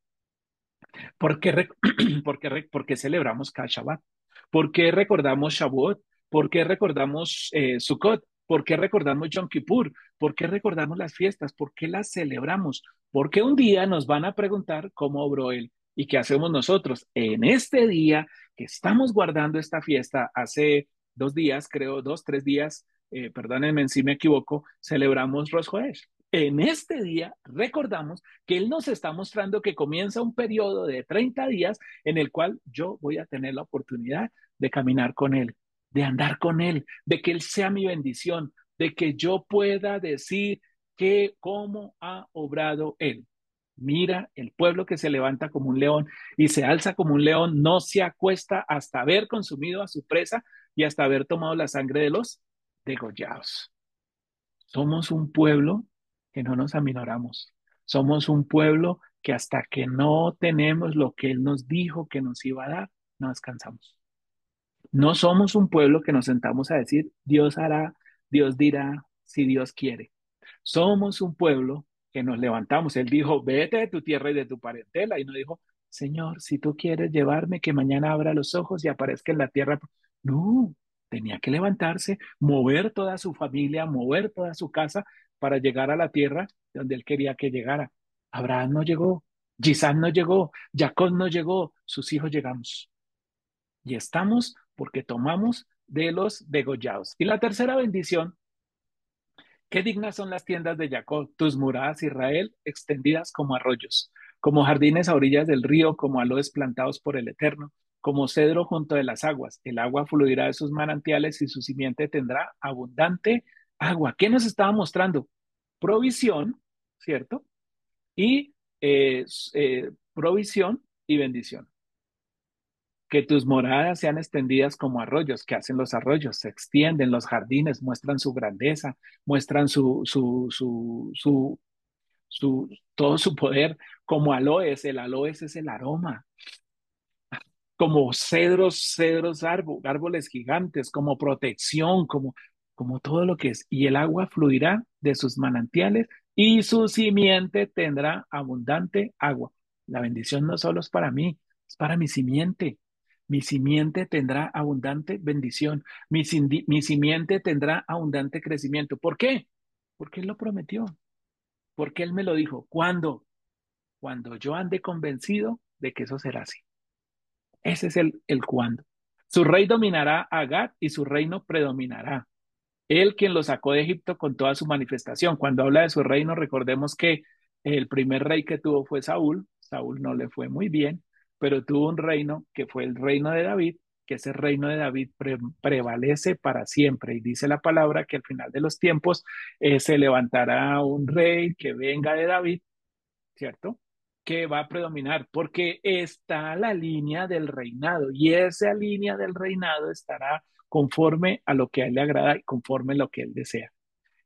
¿Por qué, por qué, celebramos Kashabat? ¿Por qué recordamos Shavuot? ¿Por qué recordamos eh, Sukkot? ¿Por qué recordamos Yom Kippur? ¿Por qué recordamos las fiestas? ¿Por qué las celebramos? Porque un día nos van a preguntar cómo obró Él y qué hacemos nosotros. En este día que estamos guardando esta fiesta, hace dos días, creo, dos, tres días, eh, perdónenme si me equivoco, celebramos Rosh en este día recordamos que Él nos está mostrando que comienza un periodo de 30 días en el cual yo voy a tener la oportunidad de caminar con Él, de andar con Él, de que Él sea mi bendición, de que yo pueda decir que cómo ha obrado Él. Mira, el pueblo que se levanta como un león y se alza como un león no se acuesta hasta haber consumido a su presa y hasta haber tomado la sangre de los degollados. Somos un pueblo que no nos aminoramos. Somos un pueblo que hasta que no tenemos lo que Él nos dijo que nos iba a dar, no descansamos. No somos un pueblo que nos sentamos a decir, Dios hará, Dios dirá, si Dios quiere. Somos un pueblo que nos levantamos. Él dijo, vete de tu tierra y de tu parentela. Y no dijo, Señor, si tú quieres llevarme, que mañana abra los ojos y aparezca en la tierra. No, tenía que levantarse, mover toda su familia, mover toda su casa para llegar a la tierra donde él quería que llegara. Abraham no llegó, Gisán no llegó, Jacob no llegó, sus hijos llegamos. Y estamos porque tomamos de los degollados. Y la tercera bendición, qué dignas son las tiendas de Jacob, tus muradas, Israel, extendidas como arroyos, como jardines a orillas del río, como aloes plantados por el Eterno, como cedro junto de las aguas. El agua fluirá de sus manantiales y su simiente tendrá abundante agua. ¿Qué nos estaba mostrando? Provisión, ¿cierto? Y eh, eh, provisión y bendición. Que tus moradas sean extendidas como arroyos, que hacen los arroyos, se extienden los jardines, muestran su grandeza, muestran su, su, su, su, su todo su poder, como aloes, el aloes es el aroma, como cedros, cedros árboles gigantes, como protección, como como todo lo que es, y el agua fluirá de sus manantiales y su simiente tendrá abundante agua. La bendición no solo es para mí, es para mi simiente. Mi simiente tendrá abundante bendición. Mi, mi simiente tendrá abundante crecimiento. ¿Por qué? Porque Él lo prometió. Porque Él me lo dijo. ¿Cuándo? Cuando yo ande convencido de que eso será así. Ese es el, el cuándo. Su rey dominará a y su reino predominará. Él quien lo sacó de Egipto con toda su manifestación. Cuando habla de su reino, recordemos que el primer rey que tuvo fue Saúl. Saúl no le fue muy bien, pero tuvo un reino que fue el reino de David, que ese reino de David prevalece para siempre. Y dice la palabra que al final de los tiempos eh, se levantará un rey que venga de David, ¿cierto? Que va a predominar, porque está la línea del reinado y esa línea del reinado estará conforme a lo que a él le agrada y conforme a lo que él desea.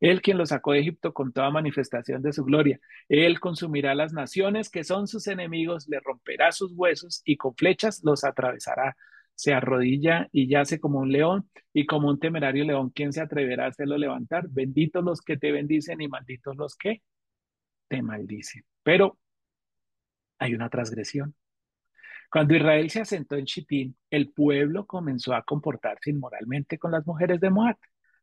Él quien lo sacó de Egipto con toda manifestación de su gloria. Él consumirá las naciones que son sus enemigos, le romperá sus huesos y con flechas los atravesará. Se arrodilla y yace como un león y como un temerario león. ¿Quién se atreverá a hacerlo levantar? Benditos los que te bendicen y malditos los que te maldicen. Pero hay una transgresión. Cuando Israel se asentó en Chitín, el pueblo comenzó a comportarse inmoralmente con las mujeres de Moab.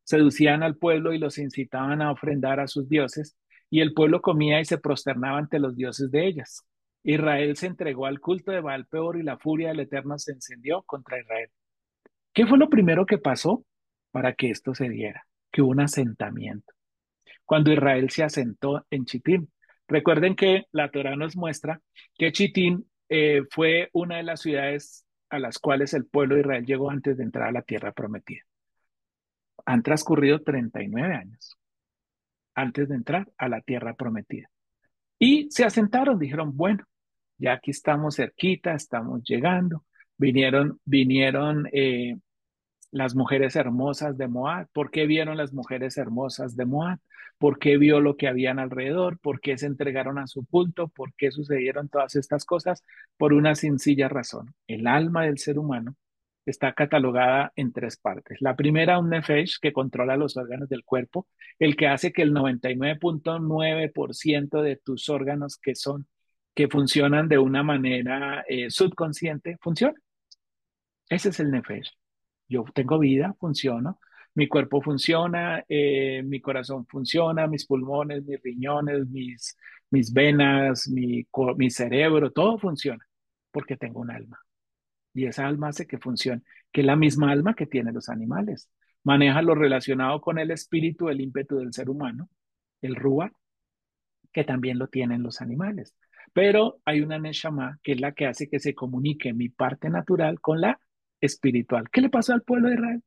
Seducían al pueblo y los incitaban a ofrendar a sus dioses, y el pueblo comía y se prosternaba ante los dioses de ellas. Israel se entregó al culto de Baal peor y la furia del Eterno se encendió contra Israel. ¿Qué fue lo primero que pasó para que esto se diera? Que hubo un asentamiento. Cuando Israel se asentó en Chitín, recuerden que la Torah nos muestra que Chitín eh, fue una de las ciudades a las cuales el pueblo de Israel llegó antes de entrar a la tierra prometida. Han transcurrido 39 años antes de entrar a la tierra prometida. Y se asentaron, dijeron, bueno, ya aquí estamos cerquita, estamos llegando. Vinieron, vinieron eh, las mujeres hermosas de Moab. ¿Por qué vieron las mujeres hermosas de Moab? ¿Por qué vio lo que habían alrededor? ¿Por qué se entregaron a su culto? ¿Por qué sucedieron todas estas cosas? Por una sencilla razón. El alma del ser humano está catalogada en tres partes. La primera, un nefesh que controla los órganos del cuerpo, el que hace que el 99.9% de tus órganos que son que funcionan de una manera eh, subconsciente funcionen. Ese es el nefesh yo tengo vida, funciono, mi cuerpo funciona, eh, mi corazón funciona, mis pulmones, mis riñones, mis, mis venas, mi, mi cerebro, todo funciona porque tengo un alma. Y esa alma hace que funcione, que es la misma alma que tienen los animales. Maneja lo relacionado con el espíritu, el ímpetu del ser humano, el rúa, que también lo tienen los animales. Pero hay una neshama que es la que hace que se comunique mi parte natural con la espiritual. ¿Qué le pasó al pueblo de Israel?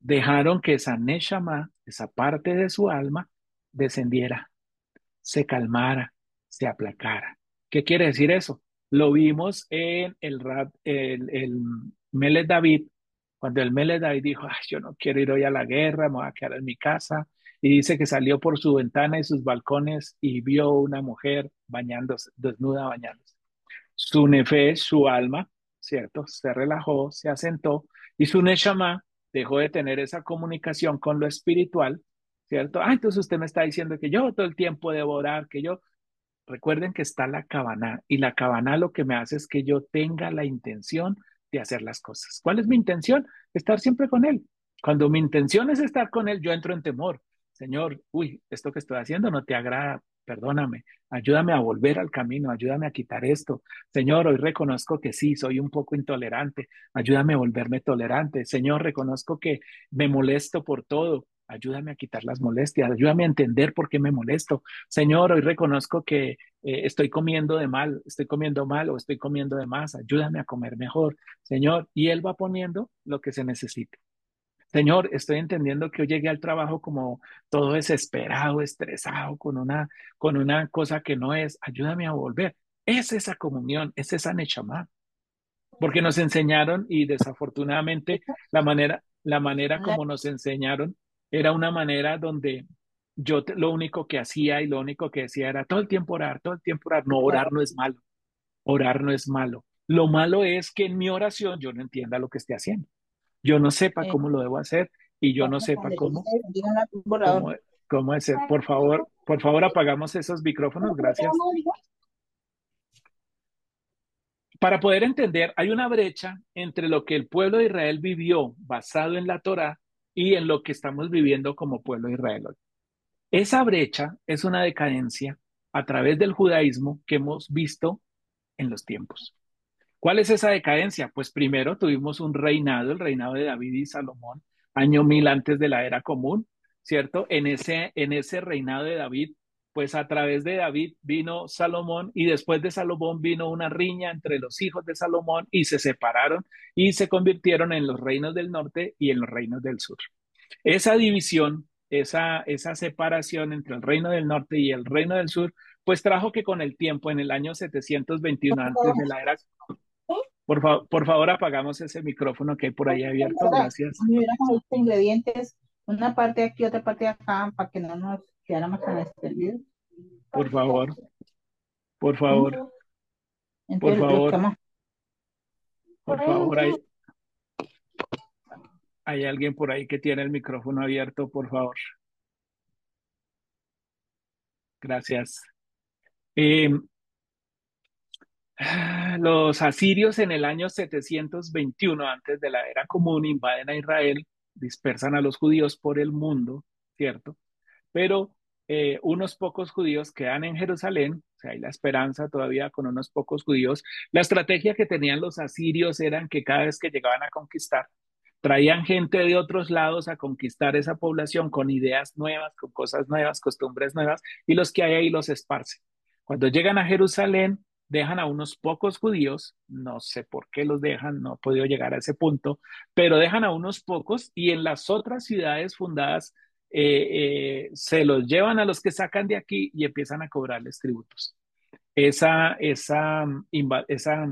Dejaron que esa Neshama, esa parte de su alma, descendiera, se calmara, se aplacara. ¿Qué quiere decir eso? Lo vimos en el, el, el Melech David, cuando el Melech David dijo, yo no quiero ir hoy a la guerra, me voy a quedar en mi casa. Y dice que salió por su ventana y sus balcones y vio una mujer bañándose, desnuda bañándose. Su nefe, su alma, ¿cierto? Se relajó, se asentó y su Neshama dejó de tener esa comunicación con lo espiritual, ¿cierto? Ah, entonces usted me está diciendo que yo todo el tiempo debo orar, que yo... Recuerden que está la cabana y la cabana lo que me hace es que yo tenga la intención de hacer las cosas. ¿Cuál es mi intención? Estar siempre con Él. Cuando mi intención es estar con Él, yo entro en temor. Señor, uy, esto que estoy haciendo no te agrada, perdóname, ayúdame a volver al camino, ayúdame a quitar esto. Señor, hoy reconozco que sí, soy un poco intolerante, ayúdame a volverme tolerante. Señor, reconozco que me molesto por todo, ayúdame a quitar las molestias, ayúdame a entender por qué me molesto. Señor, hoy reconozco que eh, estoy comiendo de mal, estoy comiendo mal o estoy comiendo de más, ayúdame a comer mejor. Señor, y Él va poniendo lo que se necesite. Señor, estoy entendiendo que hoy llegué al trabajo como todo desesperado, estresado, con una, con una cosa que no es. Ayúdame a volver. Es esa comunión, es esa nechamá. Porque nos enseñaron y desafortunadamente la manera, la manera como nos enseñaron era una manera donde yo lo único que hacía y lo único que decía era todo el tiempo orar, todo el tiempo orar. No, orar no es malo. Orar no es malo. Lo malo es que en mi oración yo no entienda lo que esté haciendo yo no sepa eh, cómo lo debo hacer y yo no sepa cómo, cómo, cómo hacer. Por favor, por favor apagamos esos micrófonos, gracias. para poder entender, hay una brecha entre lo que el pueblo de Israel vivió basado en la Torá y en lo que estamos viviendo como pueblo de Israel hoy. Esa brecha es una decadencia a través del judaísmo que hemos visto en los tiempos. ¿Cuál es esa decadencia? Pues primero tuvimos un reinado, el reinado de David y Salomón, año mil antes de la era común, ¿cierto? En ese, en ese reinado de David, pues a través de David vino Salomón y después de Salomón vino una riña entre los hijos de Salomón y se separaron y se convirtieron en los reinos del norte y en los reinos del sur. Esa división, esa, esa separación entre el reino del norte y el reino del sur, pues trajo que con el tiempo, en el año 721 antes de la era por, por favor, apagamos ese micrófono que hay por ahí abierto. Gracias. ingredientes, una parte aquí, otra parte acá, para que no nos quedáramos tan extendidos. Por favor. Por favor. por favor. Por favor, hay, hay alguien por ahí que tiene el micrófono abierto, por favor. Gracias. Eh, los asirios en el año 721 antes de la era común invaden a Israel, dispersan a los judíos por el mundo, ¿cierto? Pero eh, unos pocos judíos quedan en Jerusalén, o sea, hay la esperanza todavía con unos pocos judíos. La estrategia que tenían los asirios eran que cada vez que llegaban a conquistar, traían gente de otros lados a conquistar esa población con ideas nuevas, con cosas nuevas, costumbres nuevas, y los que hay ahí los esparcen. Cuando llegan a Jerusalén, dejan a unos pocos judíos, no sé por qué los dejan, no he podido llegar a ese punto, pero dejan a unos pocos y en las otras ciudades fundadas eh, eh, se los llevan a los que sacan de aquí y empiezan a cobrarles tributos. Esa, esa, esa,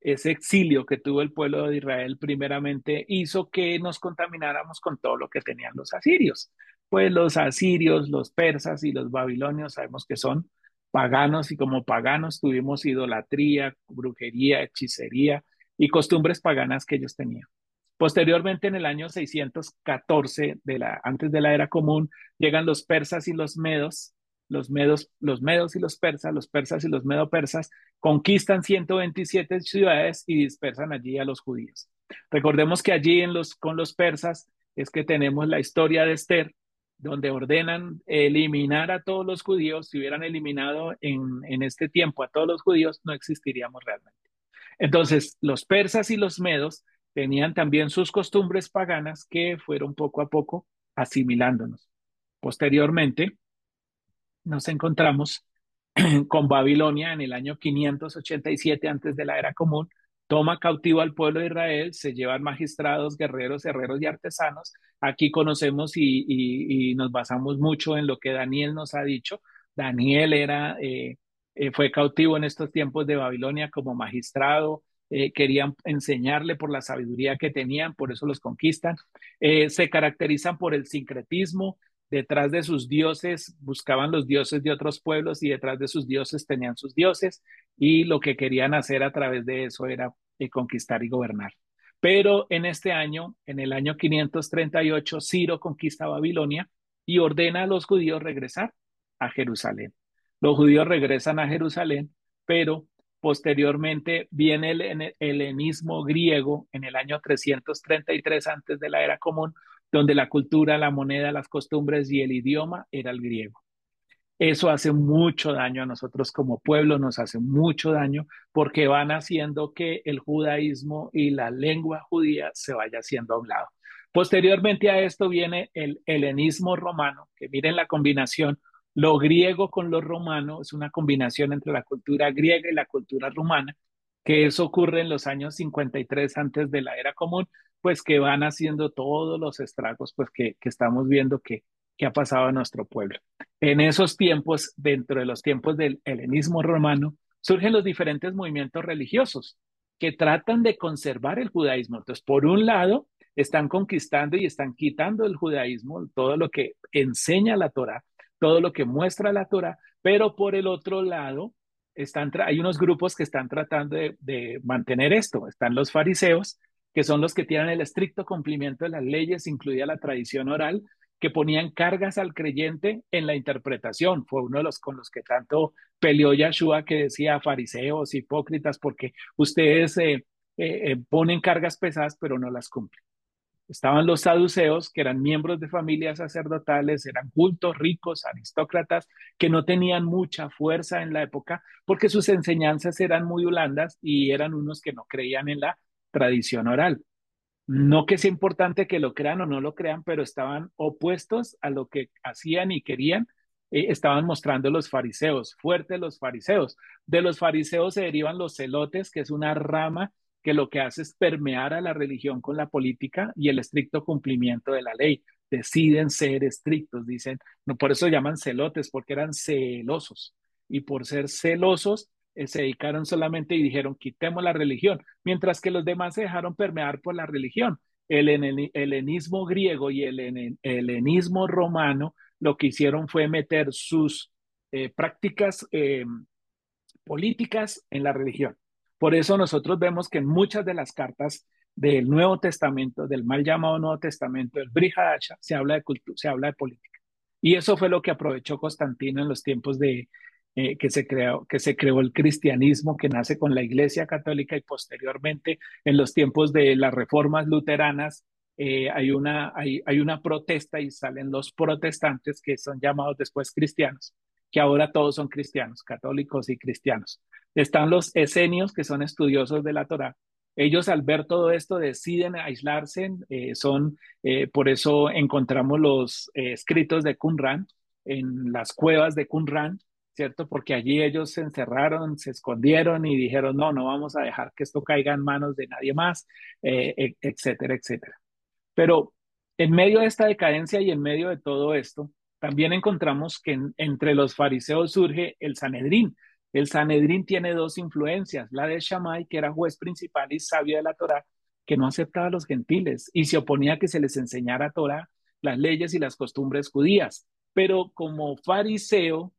ese exilio que tuvo el pueblo de Israel primeramente hizo que nos contamináramos con todo lo que tenían los asirios. Pues los asirios, los persas y los babilonios sabemos que son paganos y como paganos tuvimos idolatría, brujería, hechicería y costumbres paganas que ellos tenían. Posteriormente, en el año 614, de la, antes de la era común, llegan los persas y los medos, los medos, los medos y los persas, los persas y los medo-persas, conquistan 127 ciudades y dispersan allí a los judíos. Recordemos que allí en los, con los persas es que tenemos la historia de Esther, donde ordenan eliminar a todos los judíos, si hubieran eliminado en, en este tiempo a todos los judíos, no existiríamos realmente. Entonces, los persas y los medos tenían también sus costumbres paganas que fueron poco a poco asimilándonos. Posteriormente, nos encontramos con Babilonia en el año 587 antes de la era común, toma cautivo al pueblo de Israel, se llevan magistrados, guerreros, herreros y artesanos. Aquí conocemos y, nos basamos mucho en lo que Daniel nos ha dicho. Daniel era, eh, eh, fue cautivo en estos tiempos de Babilonia como magistrado, eh, querían enseñarle por la sabiduría que tenían, por eso los conquistan. se caracterizan por el sincretismo, detrás de sus dioses buscaban los dioses de otros pueblos y detrás de sus dioses tenían sus dioses y lo que querían hacer a través de eso era eh, conquistar y gobernar. Pero en este año, en el año 538, Ciro conquista Babilonia y ordena a los judíos regresar a Jerusalén. Los judíos regresan a Jerusalén, pero posteriormente viene el helenismo griego en el año 333 antes de la era común, donde la cultura, la moneda, las costumbres y el idioma era el griego. Eso hace mucho daño a nosotros como pueblo, nos hace mucho daño porque van haciendo que el judaísmo y la lengua judía se vaya haciendo a un lado. Posteriormente a esto viene el helenismo romano, que miren la combinación, lo griego con lo romano, es una combinación entre la cultura griega y la cultura romana, que eso ocurre en los años 53 antes de la era común, pues que van haciendo todos los estragos, pues que, estamos viendo que, que ha pasado a nuestro pueblo. En esos tiempos, dentro de los tiempos del helenismo romano, surgen los diferentes movimientos religiosos que tratan de conservar el judaísmo. Entonces, por un lado, están conquistando y están quitando el judaísmo, todo lo que enseña la Torah, todo lo que muestra la Torah, pero por el otro lado, están hay unos grupos que están tratando de mantener esto. Están los fariseos, que son los que tienen el estricto cumplimiento de las leyes, incluida la tradición oral, que ponían cargas al creyente en la interpretación. Fue uno de los con los que tanto peleó Yahshua que decía fariseos, hipócritas, porque ustedes eh, eh, eh, ponen cargas pesadas pero no las cumplen. Estaban los saduceos, que eran miembros de familias sacerdotales, eran cultos, ricos, aristócratas, que no tenían mucha fuerza en la época porque sus enseñanzas eran muy blandas y eran unos que no creían en la tradición oral. No que sea importante que lo crean o no lo crean, pero estaban opuestos a lo que hacían y querían. Eh, estaban mostrando los fariseos, fuertes los fariseos. De los fariseos se derivan los celotes, que es una rama que lo que hace es permear a la religión con la política y el estricto cumplimiento de la ley. Deciden ser estrictos, dicen, no por eso llaman celotes, porque eran celosos. Y por ser celosos, se dedicaron solamente y dijeron, quitemos la religión, mientras que los demás se dejaron permear por la religión. El helenismo griego y el helenismo romano lo que hicieron fue meter sus eh, prácticas eh, políticas en la religión. Por eso nosotros vemos que en muchas de las cartas del Nuevo Testamento, del mal llamado Nuevo Testamento, del Brihadasha, se habla de cultura, se habla de política. Y eso fue lo que aprovechó Constantino en los tiempos de, eh, que, se creó, que se creó el cristianismo, que nace con la Iglesia Católica y posteriormente en los tiempos de las reformas luteranas. Eh, hay, una, hay, hay una protesta y salen los protestantes que son llamados después cristianos, que ahora todos son cristianos, católicos y cristianos. Están los esenios, que son estudiosos de la Torá. Ellos al ver todo esto deciden aislarse, eh, son, por eso encontramos los escritos de Qumran en las cuevas de Qumran, ¿cierto? Porque allí ellos se encerraron, se escondieron y dijeron, no, no vamos a dejar que esto caiga en manos de nadie más, eh, e, etcétera, etcétera. Pero en medio de esta decadencia y en medio de todo esto, también encontramos que entre los fariseos surge el Sanedrín. El Sanedrín tiene dos influencias, la de Shammai, que era juez principal y sabio de la Torá, que no aceptaba a los gentiles y se oponía a que se les enseñara Torá, las leyes y las costumbres judías. Pero como fariseo,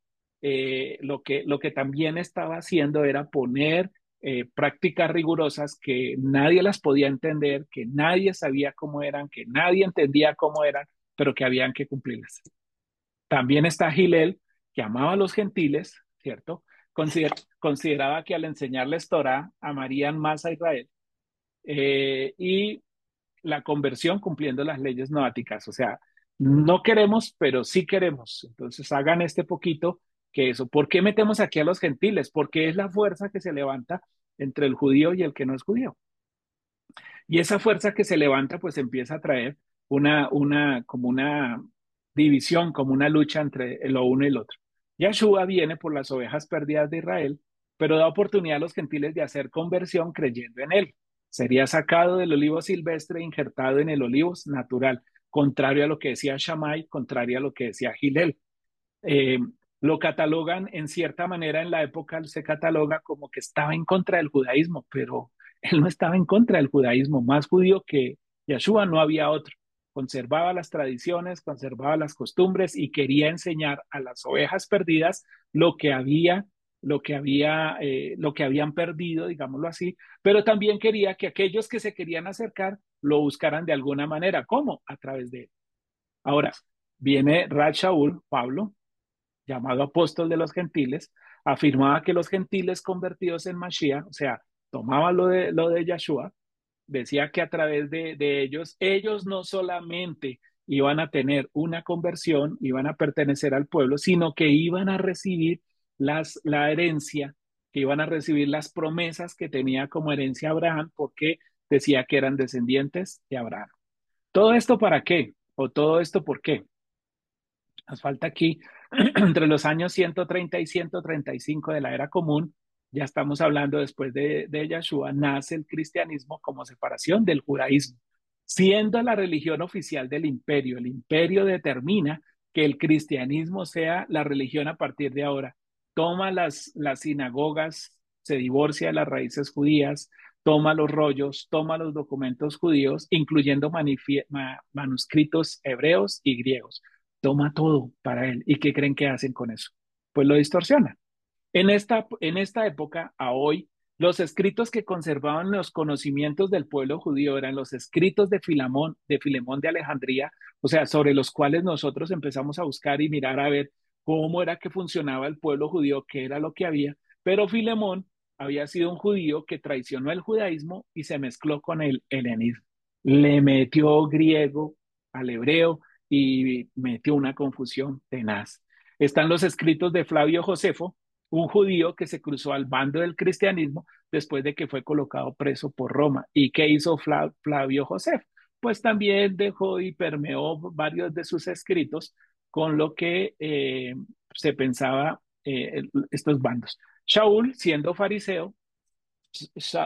eh, lo, que, lo que también estaba haciendo era poner eh, prácticas rigurosas que nadie las podía entender, que nadie sabía cómo eran, que nadie entendía cómo eran, pero que habían que cumplirlas. También está Gilel, que amaba a los gentiles, ¿cierto? consideraba que al enseñarles Torah amarían más a Israel. Eh, y la conversión cumpliendo las leyes noáticas, o sea, no queremos, pero sí queremos. Entonces hagan este poquito que eso. ¿Por qué metemos aquí a los gentiles? Porque es la fuerza que se levanta entre el judío y el que no es judío. Y esa fuerza que se levanta, pues empieza a traer una, una, como una división, como una lucha entre lo uno y el otro. Yahshua viene por las ovejas perdidas de Israel, pero da oportunidad a los gentiles de hacer conversión creyendo en él. Sería sacado del olivo silvestre e injertado en el olivo natural, contrario a lo que decía Shammai, contrario a lo que decía Gilel. Eh, lo catalogan en cierta manera en la época, se cataloga como que estaba en contra del judaísmo, pero él no estaba en contra del judaísmo, más judío que Yeshua no había otro. Conservaba las tradiciones, conservaba las costumbres y quería enseñar a las ovejas perdidas lo que había, lo que había, eh, lo que habían perdido, digámoslo así, pero también quería que aquellos que se querían acercar lo buscaran de alguna manera. ¿Cómo? A través de él. Ahora, viene Rad Shaul, Pablo, llamado apóstol de los gentiles, afirmaba que los gentiles convertidos en Mashiach, o sea, tomaba lo de, lo de decía que a través de, de ellos, ellos no solamente iban a tener una conversión, iban a pertenecer al pueblo, sino que iban a recibir las, la herencia, que iban a recibir las promesas que tenía como herencia Abraham, porque decía que eran descendientes de Abraham. ¿Todo esto para qué? ¿O todo esto por qué? Nos falta aquí entre los años 130 y 135 de la era común, ya estamos hablando después de, de nace el cristianismo como separación del judaísmo, siendo la religión oficial del imperio. El imperio determina que el cristianismo sea la religión a partir de ahora. Toma las, las sinagogas, se divorcia de las raíces judías, toma los rollos, toma los documentos judíos, incluyendo manuscritos hebreos y griegos toma todo para él. ¿Y qué creen que hacen con eso? Pues lo distorsiona. En esta, en esta época, a hoy, Los escritos que conservaban los conocimientos del pueblo judío eran los escritos de Filamón, de Filemón de Alejandría, o sea, sobre los cuales nosotros empezamos a buscar y mirar a ver cómo era que funcionaba el pueblo judío, qué era lo que había. Pero Filemón había sido un judío que traicionó el judaísmo y se mezcló con el helenismo. Le metió griego al hebreo y metió una confusión tenaz. Están los escritos de Flavio Josefo, un judío que se cruzó al bando del cristianismo después de que fue colocado preso por Roma. ¿Y qué hizo Flavio Josefo? Pues también dejó y permeó varios de sus escritos con lo que eh, se pensaba eh, estos bandos. Shaul, siendo fariseo,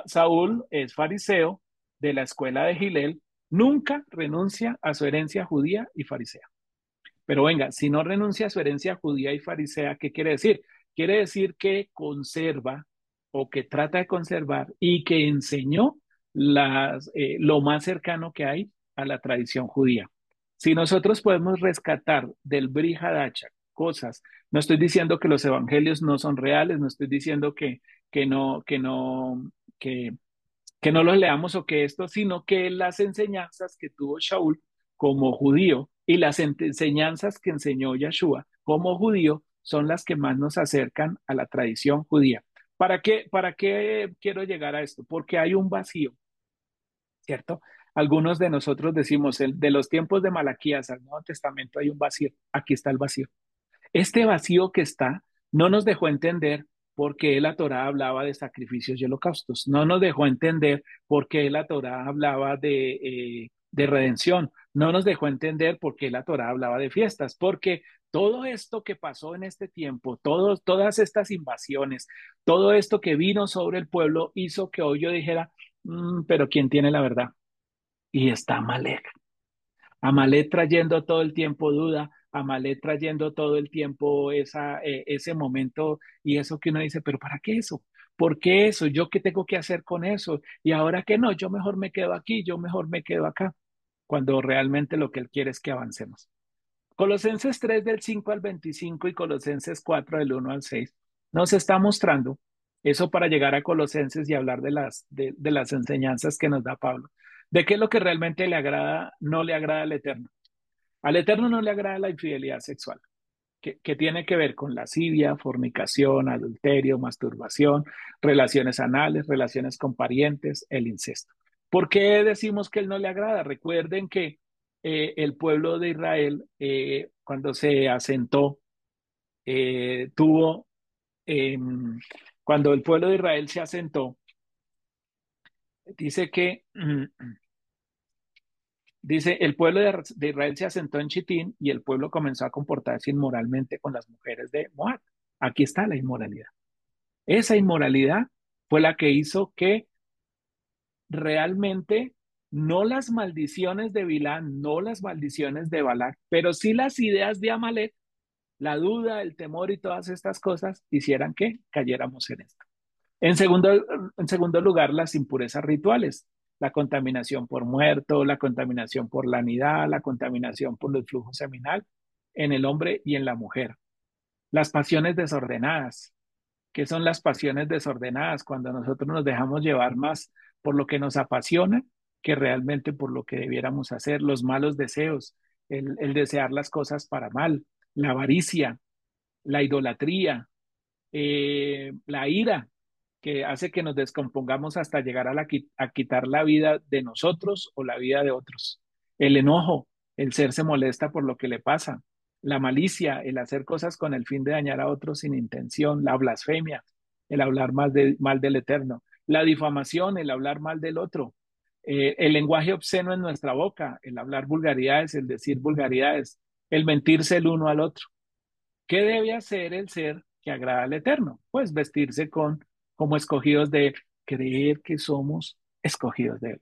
Saúl es fariseo de la escuela de Gilel, nunca renuncia a su herencia judía y farisea. Pero venga, si no renuncia a su herencia judía y farisea, ¿qué quiere decir? Quiere decir que conserva o que trata de conservar y que enseñó las, eh, lo más cercano que hay a la tradición judía. Si nosotros podemos rescatar del Brihadacha cosas, no estoy diciendo que los evangelios no son reales, no estoy diciendo que, que no, que no, que, que no los leamos o que esto, sino que las enseñanzas que tuvo Shaul como judío y las enseñanzas que enseñó Yeshua como judío son las que más nos acercan a la tradición judía. ¿Para qué, ¿Para qué quiero llegar a esto? Porque hay un vacío, ¿cierto? Algunos de nosotros decimos, el, de los tiempos de Malaquías al Nuevo Testamento hay un vacío. Aquí está el vacío. Este vacío que está no nos dejó entender por qué la Torá hablaba de sacrificios y holocaustos. No nos dejó entender por qué la Torá hablaba de, eh, de redención. No nos dejó entender por qué la Torá hablaba de fiestas, porque todo esto que pasó en este tiempo, todas estas invasiones, todo esto que vino sobre el pueblo hizo que hoy yo dijera, mm, pero ¿quién tiene la verdad? Y está Amalek. Amalek trayendo todo el tiempo duda, Amalek trayendo todo el tiempo esa, eh, ese momento y eso que uno dice, pero ¿para qué eso? ¿Por qué eso? ¿Yo qué tengo que hacer con eso? Y ahora que no, yo mejor me quedo aquí, yo mejor me quedo acá, cuando realmente lo que él quiere es que avancemos. Colosenses 3 del 5 al 25 y Colosenses 4 del 1 al 6 nos está mostrando eso para llegar a Colosenses y hablar de las, de, las enseñanzas que nos da Pablo, de qué es lo que realmente le agrada, no le agrada al Eterno. Al Eterno no le agrada la infidelidad sexual, que, tiene que ver con lascivia, fornicación, adulterio, masturbación, relaciones anales, relaciones con parientes, el incesto. ¿Por qué decimos que él no le agrada? Recuerden que eh, el pueblo de Israel, eh, cuando se asentó, eh, tuvo, em, cuando el pueblo de Israel se asentó, dice que, dice, el pueblo de, Israel se asentó en Chitín y el pueblo comenzó a comportarse inmoralmente con las mujeres de Moab. Aquí está la inmoralidad. Esa inmoralidad fue la que hizo que realmente no las maldiciones de Bilán, no las maldiciones de Balak, pero sí las ideas de Amalek, la duda, el temor y todas estas cosas hicieran que cayéramos en esto. En segundo, en segundo lugar, las impurezas rituales, la contaminación por muerto, la contaminación por la la contaminación por el flujo seminal en el hombre y en la mujer. Las pasiones desordenadas. ¿Qué son las pasiones desordenadas? Cuando nosotros nos dejamos llevar más por lo que nos apasiona que realmente por lo que debiéramos hacer, los malos deseos, el, desear las cosas para mal, la avaricia, la idolatría, eh, la ira, que hace que nos descompongamos hasta llegar a, la, a quitar la vida de nosotros o la vida de otros. El enojo, el ser se molesta por lo que le pasa, la malicia, el hacer cosas con el fin de dañar a otros sin intención, la blasfemia, el hablar mal, mal del eterno, la difamación, el hablar mal del otro, eh, el lenguaje obsceno en nuestra boca, el hablar vulgaridades, el decir vulgaridades, el mentirse el uno al otro. ¿Qué debe hacer el ser que agrada al Eterno? Pues vestirse con como escogidos de él, creer que somos escogidos de él,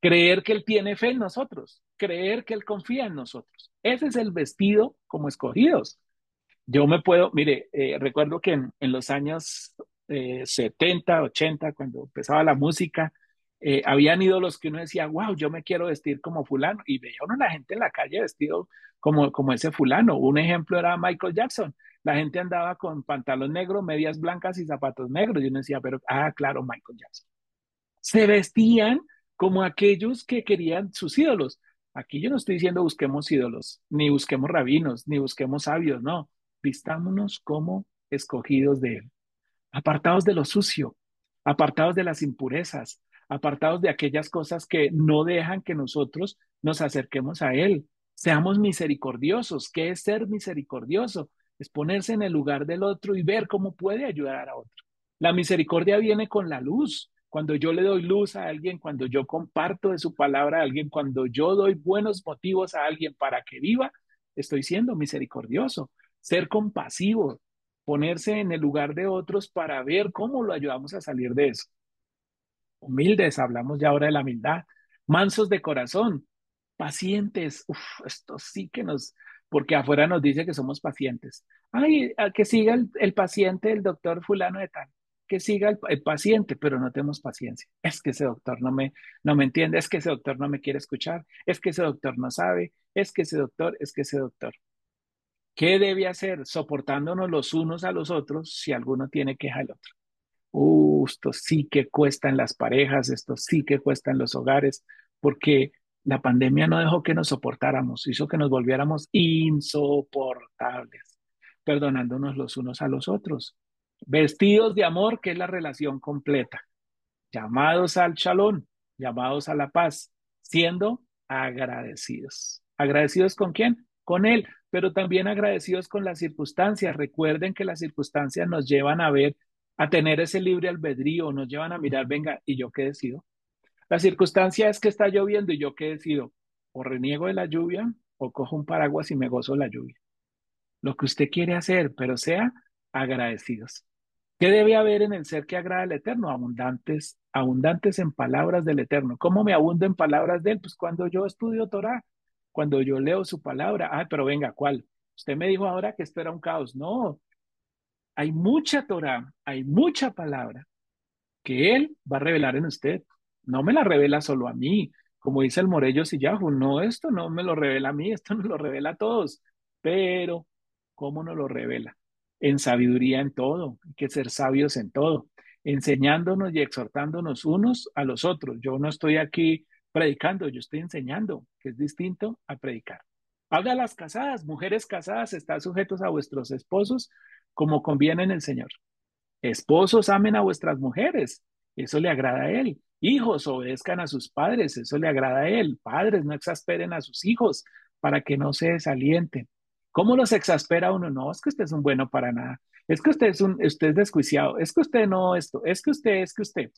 creer que él tiene fe en nosotros, creer que él confía en nosotros. Ese es el vestido como escogidos. Yo me puedo, mire, eh, recuerdo que en, los años 70, eh, 80, cuando empezaba la música, eh, habían ídolos que uno decía, wow, yo me quiero vestir como fulano, y veía uno a la gente en la calle vestido como, como ese fulano. Un ejemplo era Michael Jackson. La gente andaba con pantalón negro, medias blancas y zapatos negros. Yo no decía, pero, ah, claro, Michael Jackson. Se vestían como aquellos que querían sus ídolos. Aquí yo no estoy diciendo busquemos ídolos, ni busquemos rabinos, ni busquemos sabios, no. Vistámonos como escogidos de Él, apartados de lo sucio, apartados de las impurezas, apartados de aquellas cosas que no dejan que nosotros nos acerquemos a Él. Seamos misericordiosos. ¿Qué es ser misericordioso? Es ponerse en el lugar del otro y ver cómo puede ayudar a otro. La misericordia viene con la luz. Cuando yo le doy luz a alguien, cuando yo comparto de su palabra a alguien, cuando yo doy buenos motivos a alguien para que viva, estoy siendo misericordioso. Ser compasivo, ponerse en el lugar de otros para ver cómo lo ayudamos a salir de eso. Humildes, hablamos ya ahora de la humildad. Mansos de corazón, pacientes. Uf, esto sí que nos, porque afuera nos dice que somos pacientes. Ay, que siga el, paciente, el doctor fulano de tal, que siga el, paciente, pero no tenemos paciencia. Es que ese doctor no me, no me entiende, es que ese doctor no me quiere escuchar, es que ese doctor no sabe, es que ese doctor, es que ese doctor. ¿Qué debe hacer? Soportándonos los unos a los otros si alguno tiene queja al otro. Uh, esto sí que cuesta en las parejas, esto sí que cuesta en los hogares, porque la pandemia no dejó que nos soportáramos, hizo que nos volviéramos insoportables, perdonándonos los unos a los otros. Vestidos de amor, que es la relación completa. Llamados al chalón, llamados a la paz, siendo agradecidos. ¿Agradecidos con quién? Con Él, pero también agradecidos con las circunstancias. Recuerden que las circunstancias nos llevan a ver, a tener ese libre albedrío, nos llevan a mirar, venga, ¿y yo qué decido? La circunstancia es que está lloviendo y yo qué decido, o reniego de la lluvia o cojo un paraguas y me gozo la lluvia. Lo que usted quiere hacer, pero sea agradecidos. ¿Qué debe haber en el ser que agrada al Eterno? Abundantes, abundantes en palabras del Eterno. ¿Cómo me abundo en palabras de Él? Pues cuando yo estudio Torah, cuando yo leo su palabra. Ah, pero venga, ¿cuál? Usted me dijo ahora que esto era un caos. No, hay mucha Torah, hay mucha palabra que Él va a revelar en usted no me la revela solo a mí, como dice el Morello Sillajo, no, esto no me lo revela a mí, esto nos lo revela a todos, pero ¿cómo nos lo revela? En sabiduría en todo, hay que ser sabios en todo, enseñándonos y exhortándonos unos a los otros. Yo no estoy aquí predicando, yo estoy enseñando, que es distinto a predicar. Habla las casadas, mujeres casadas, están sujetos a vuestros esposos como conviene en el Señor. Esposos, amen a vuestras mujeres, eso le agrada a Él. Hijos, obedezcan a sus padres, eso le agrada a él. Padres, no exasperen a sus hijos para que no se desalienten. ¿Cómo los exaspera uno? No, es que usted es un bueno para nada. Es que usted es un, usted es desjuiciado. Es que usted no esto. Es que usted, es que usted.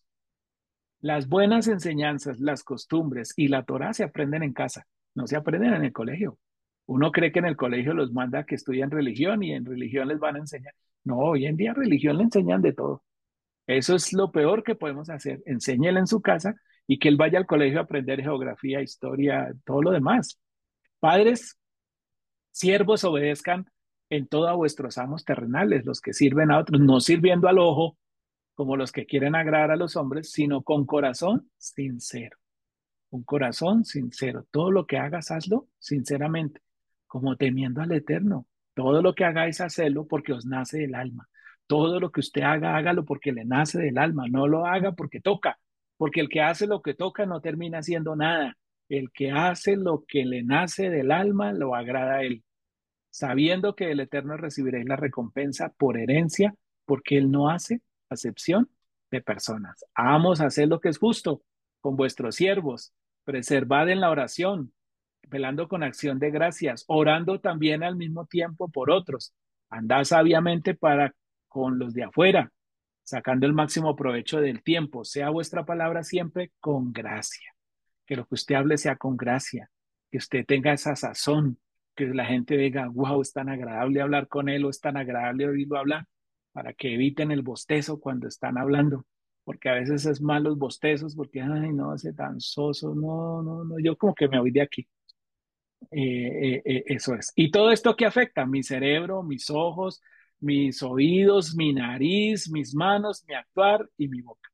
Las buenas enseñanzas, las costumbres y la Torah se aprenden en casa, no se aprenden en el colegio. Uno cree que en el colegio los manda que estudien religión y en religión les van a enseñar. No, hoy en día religión le enseñan de todo. Eso es lo peor que podemos hacer. Enséñele en su casa y que él vaya al colegio a aprender geografía, historia, todo lo demás. Padres, siervos, obedezcan en todo a vuestros amos terrenales, los que sirven a otros, no sirviendo al ojo como los que quieren agradar a los hombres, sino con corazón sincero. Un corazón sincero. Todo lo que hagas, hazlo sinceramente, como temiendo al Eterno. Todo lo que hagáis, hacedlo porque os nace del alma. Todo lo que usted haga, hágalo porque le nace del alma, no lo haga porque toca, porque el que hace lo que toca no termina haciendo nada. El que hace lo que le nace del alma lo agrada a él, sabiendo que del Eterno recibiréis la recompensa por herencia, porque él no hace acepción de personas. Vamos a hacer lo que es justo con vuestros siervos, preservad en la oración, velando con acción de gracias, orando también al mismo tiempo por otros. Andad sabiamente para con los de afuera, sacando el máximo provecho del tiempo. Sea vuestra palabra siempre con gracia. Que lo que usted hable sea con gracia. Que usted tenga esa sazón. Que la gente diga, wow, es tan agradable hablar con él o es tan agradable oírlo hablar. Para que eviten el bostezo cuando están hablando. Porque a veces es mal los bostezos porque, ay, no, ese tan soso. No, no, no. Yo como que me voy de aquí. Eh, eh, eh, eso es. ¿Y todo esto qué afecta? Mi cerebro, mis ojos, mis oídos, mi nariz, mis manos, mi actuar y mi boca.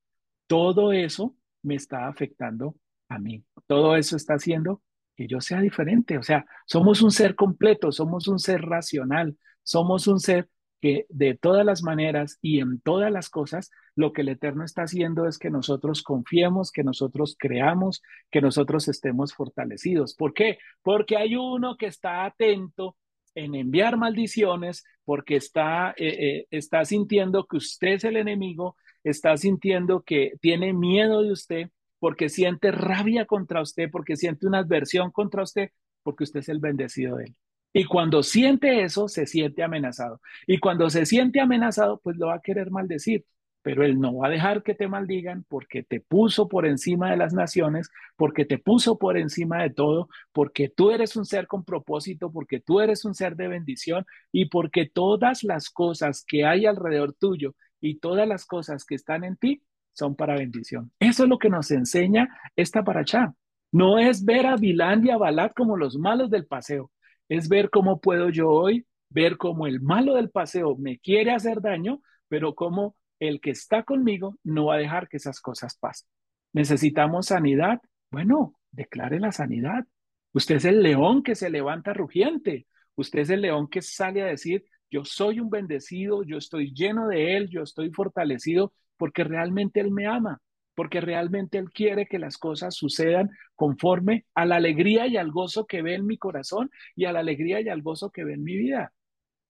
Todo eso me está afectando a mí. Todo eso está haciendo que yo sea diferente. O sea, somos un ser completo, somos un ser racional, somos un ser que de todas las maneras y en todas las cosas, lo que el Eterno está haciendo es que nosotros confiemos, que nosotros creamos, que nosotros estemos fortalecidos. ¿Por qué? Porque hay uno que está atento en enviar maldiciones, porque está, eh, eh, está sintiendo que usted es el enemigo, está sintiendo que tiene miedo de usted, porque siente rabia contra usted, porque siente una adversión contra usted, porque usted es el bendecido de él. Y cuando siente eso, se siente amenazado. Y cuando se siente amenazado, pues lo va a querer maldecir. Pero él no va a dejar que te maldigan porque te puso por encima de las naciones, porque te puso por encima de todo, porque tú eres un ser con propósito, porque tú eres un ser de bendición y porque todas las cosas que hay alrededor tuyo y todas las cosas que están en ti son para bendición. Eso es lo que nos enseña esta paracha. No es ver a Bilán y a Balat como los malos del paseo, es ver cómo puedo yo hoy ver cómo el malo del paseo me quiere hacer daño, pero cómo el que está conmigo no va a dejar que esas cosas pasen. Necesitamos sanidad. Bueno, declare la sanidad. Usted es el león que se levanta rugiente. Usted es el león que sale a decir, yo soy un bendecido, yo estoy lleno de él, yo estoy fortalecido porque realmente él me ama porque realmente Él quiere que las cosas sucedan conforme a la alegría y al gozo que ve en mi corazón y a la alegría y al gozo que ve en mi vida.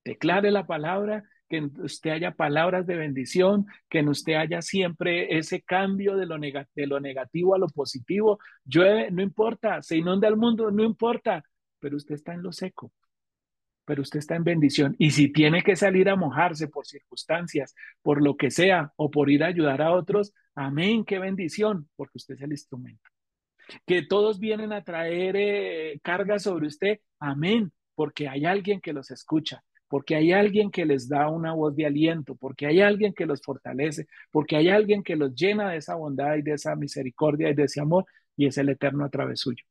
Declare la palabra, que en usted haya palabras de bendición, que en usted haya siempre ese cambio de lo, negativo a lo positivo. Llueve, no importa, se inunda el mundo, no importa, pero usted está en lo seco pero usted está en bendición. Y si tiene que salir a mojarse por circunstancias, por lo que sea, o por ir a ayudar a otros, amén, qué bendición, porque usted es el instrumento. Que todos vienen a traer eh, sobre usted, amén, porque hay alguien que los escucha, porque hay alguien que les da una voz de aliento, porque hay alguien que los fortalece, porque hay alguien que los llena de esa bondad y de esa misericordia y de ese amor, y es el eterno a través suyo.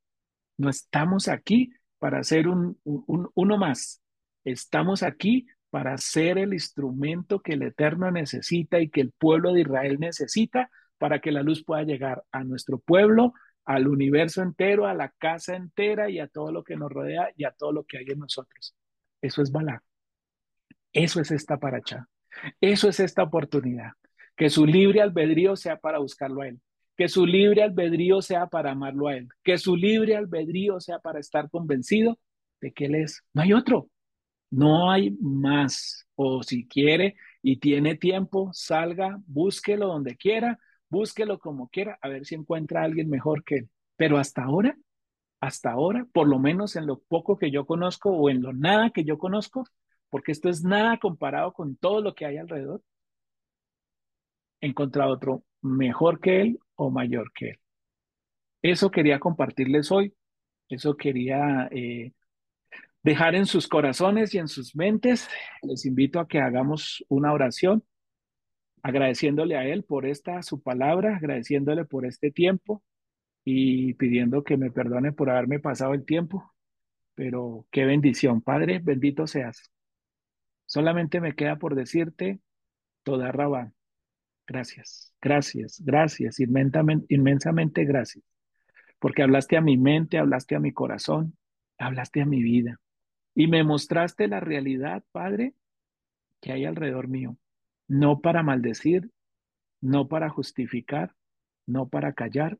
No estamos aquí para ser un, uno más. Estamos aquí para ser el instrumento que el Eterno necesita y que el pueblo de Israel necesita para que la luz pueda llegar a nuestro pueblo, al universo entero, a la casa entera y a todo lo que nos rodea y a todo lo que hay en nosotros. Eso es Balá. Eso es esta paracha. Eso es esta oportunidad. Que su libre albedrío sea para buscarlo a Él que su libre albedrío sea para amarlo a Él, que su libre albedrío sea para estar convencido de que Él es. No hay otro, no hay más. O si quiere y tiene tiempo, salga, búsquelo donde quiera, búsquelo como quiera, a ver si encuentra a alguien mejor que Él. Pero hasta ahora, hasta ahora, por lo menos en lo poco que yo conozco o en lo nada que yo conozco, porque esto es nada comparado con todo lo que hay alrededor, he encontrado otro mejor que Él o mayor que Él. Eso quería compartirles hoy, eso quería eh, dejar en sus corazones y en sus mentes. Les invito a que hagamos una oración agradeciéndole a Él por esta su palabra, agradeciéndole por este tiempo y pidiendo que me perdone por haberme pasado el tiempo. Pero qué bendición, Padre, bendito seas. Solamente me queda por decirte, toda Rabán, Gracias, gracias, gracias, inmensamente, inmensamente gracias. Porque hablaste a mi mente, hablaste a mi corazón, hablaste a mi vida y me mostraste la realidad, Padre, que hay alrededor mío. No para maldecir, no para justificar, no para callar,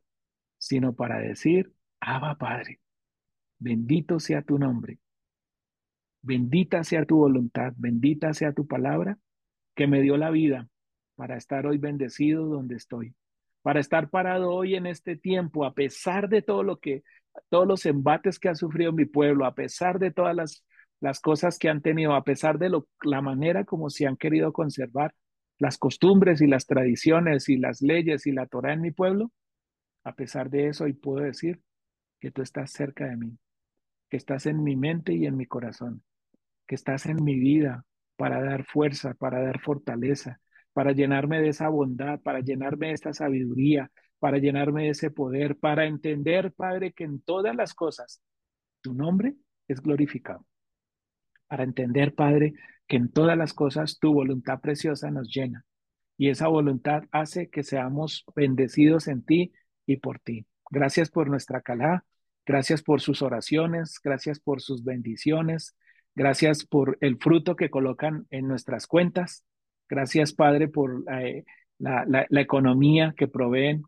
sino para decir, Abba Padre, bendito sea tu nombre, bendita sea tu voluntad, bendita sea tu palabra que me dio la vida para estar hoy bendecido donde estoy, para estar parado hoy en este tiempo, a pesar de todo lo que, todos los embates que ha sufrido mi pueblo, a pesar de todas las, las cosas que han tenido, a pesar de lo, la manera como se han querido conservar las costumbres y las tradiciones y las leyes y la Torah en mi pueblo, a pesar de eso, hoy puedo decir que tú estás cerca de mí, que estás en mi mente y en mi corazón, que estás en mi vida para dar fuerza, para dar fortaleza, para llenarme de esa bondad, para llenarme de esta sabiduría, para llenarme de ese poder, para entender, Padre, que en todas las cosas tu nombre es glorificado. Para entender, Padre, que en todas las cosas tu voluntad preciosa nos llena. Y esa voluntad hace que seamos bendecidos en ti y por ti. Gracias por nuestra calá, gracias por sus oraciones, gracias por sus bendiciones, Gracias por el fruto que colocan en nuestras cuentas. Gracias, Padre, por eh, la, economía que proveen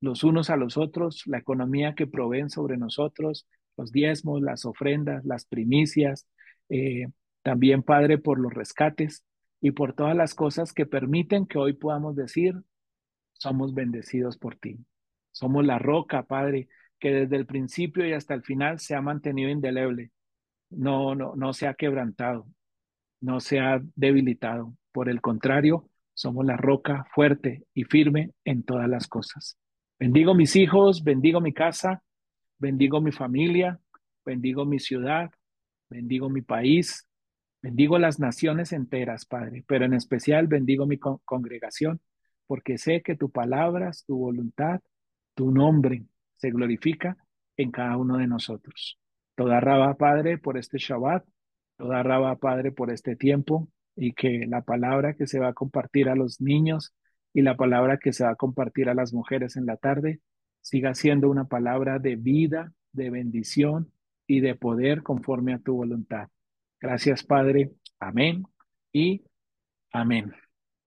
los unos a los otros, la economía que proveen sobre nosotros, los diezmos, las ofrendas, las primicias, eh, también Padre por los rescates y por todas las cosas que permiten que hoy podamos decir, somos bendecidos por ti. Somos la roca, Padre, que desde el principio y hasta el final se ha mantenido indeleble. No, no, no se ha quebrantado, no se ha debilitado. Por el contrario, somos la roca fuerte y firme en todas las cosas. Bendigo mis hijos, bendigo mi casa, bendigo mi familia, bendigo mi ciudad, bendigo mi país, bendigo las naciones enteras, Padre, pero en especial bendigo mi con congregación, porque sé que tu palabras, tu voluntad, tu nombre se glorifica en cada uno de nosotros. Toda raba, Padre, por este Shabbat, toda raba, Padre, por este tiempo, y que la palabra que se va a compartir a los niños y la palabra que se va a compartir a las mujeres en la tarde siga siendo una palabra de vida, de bendición y de poder conforme a tu voluntad. Gracias, Padre. Amén y amén.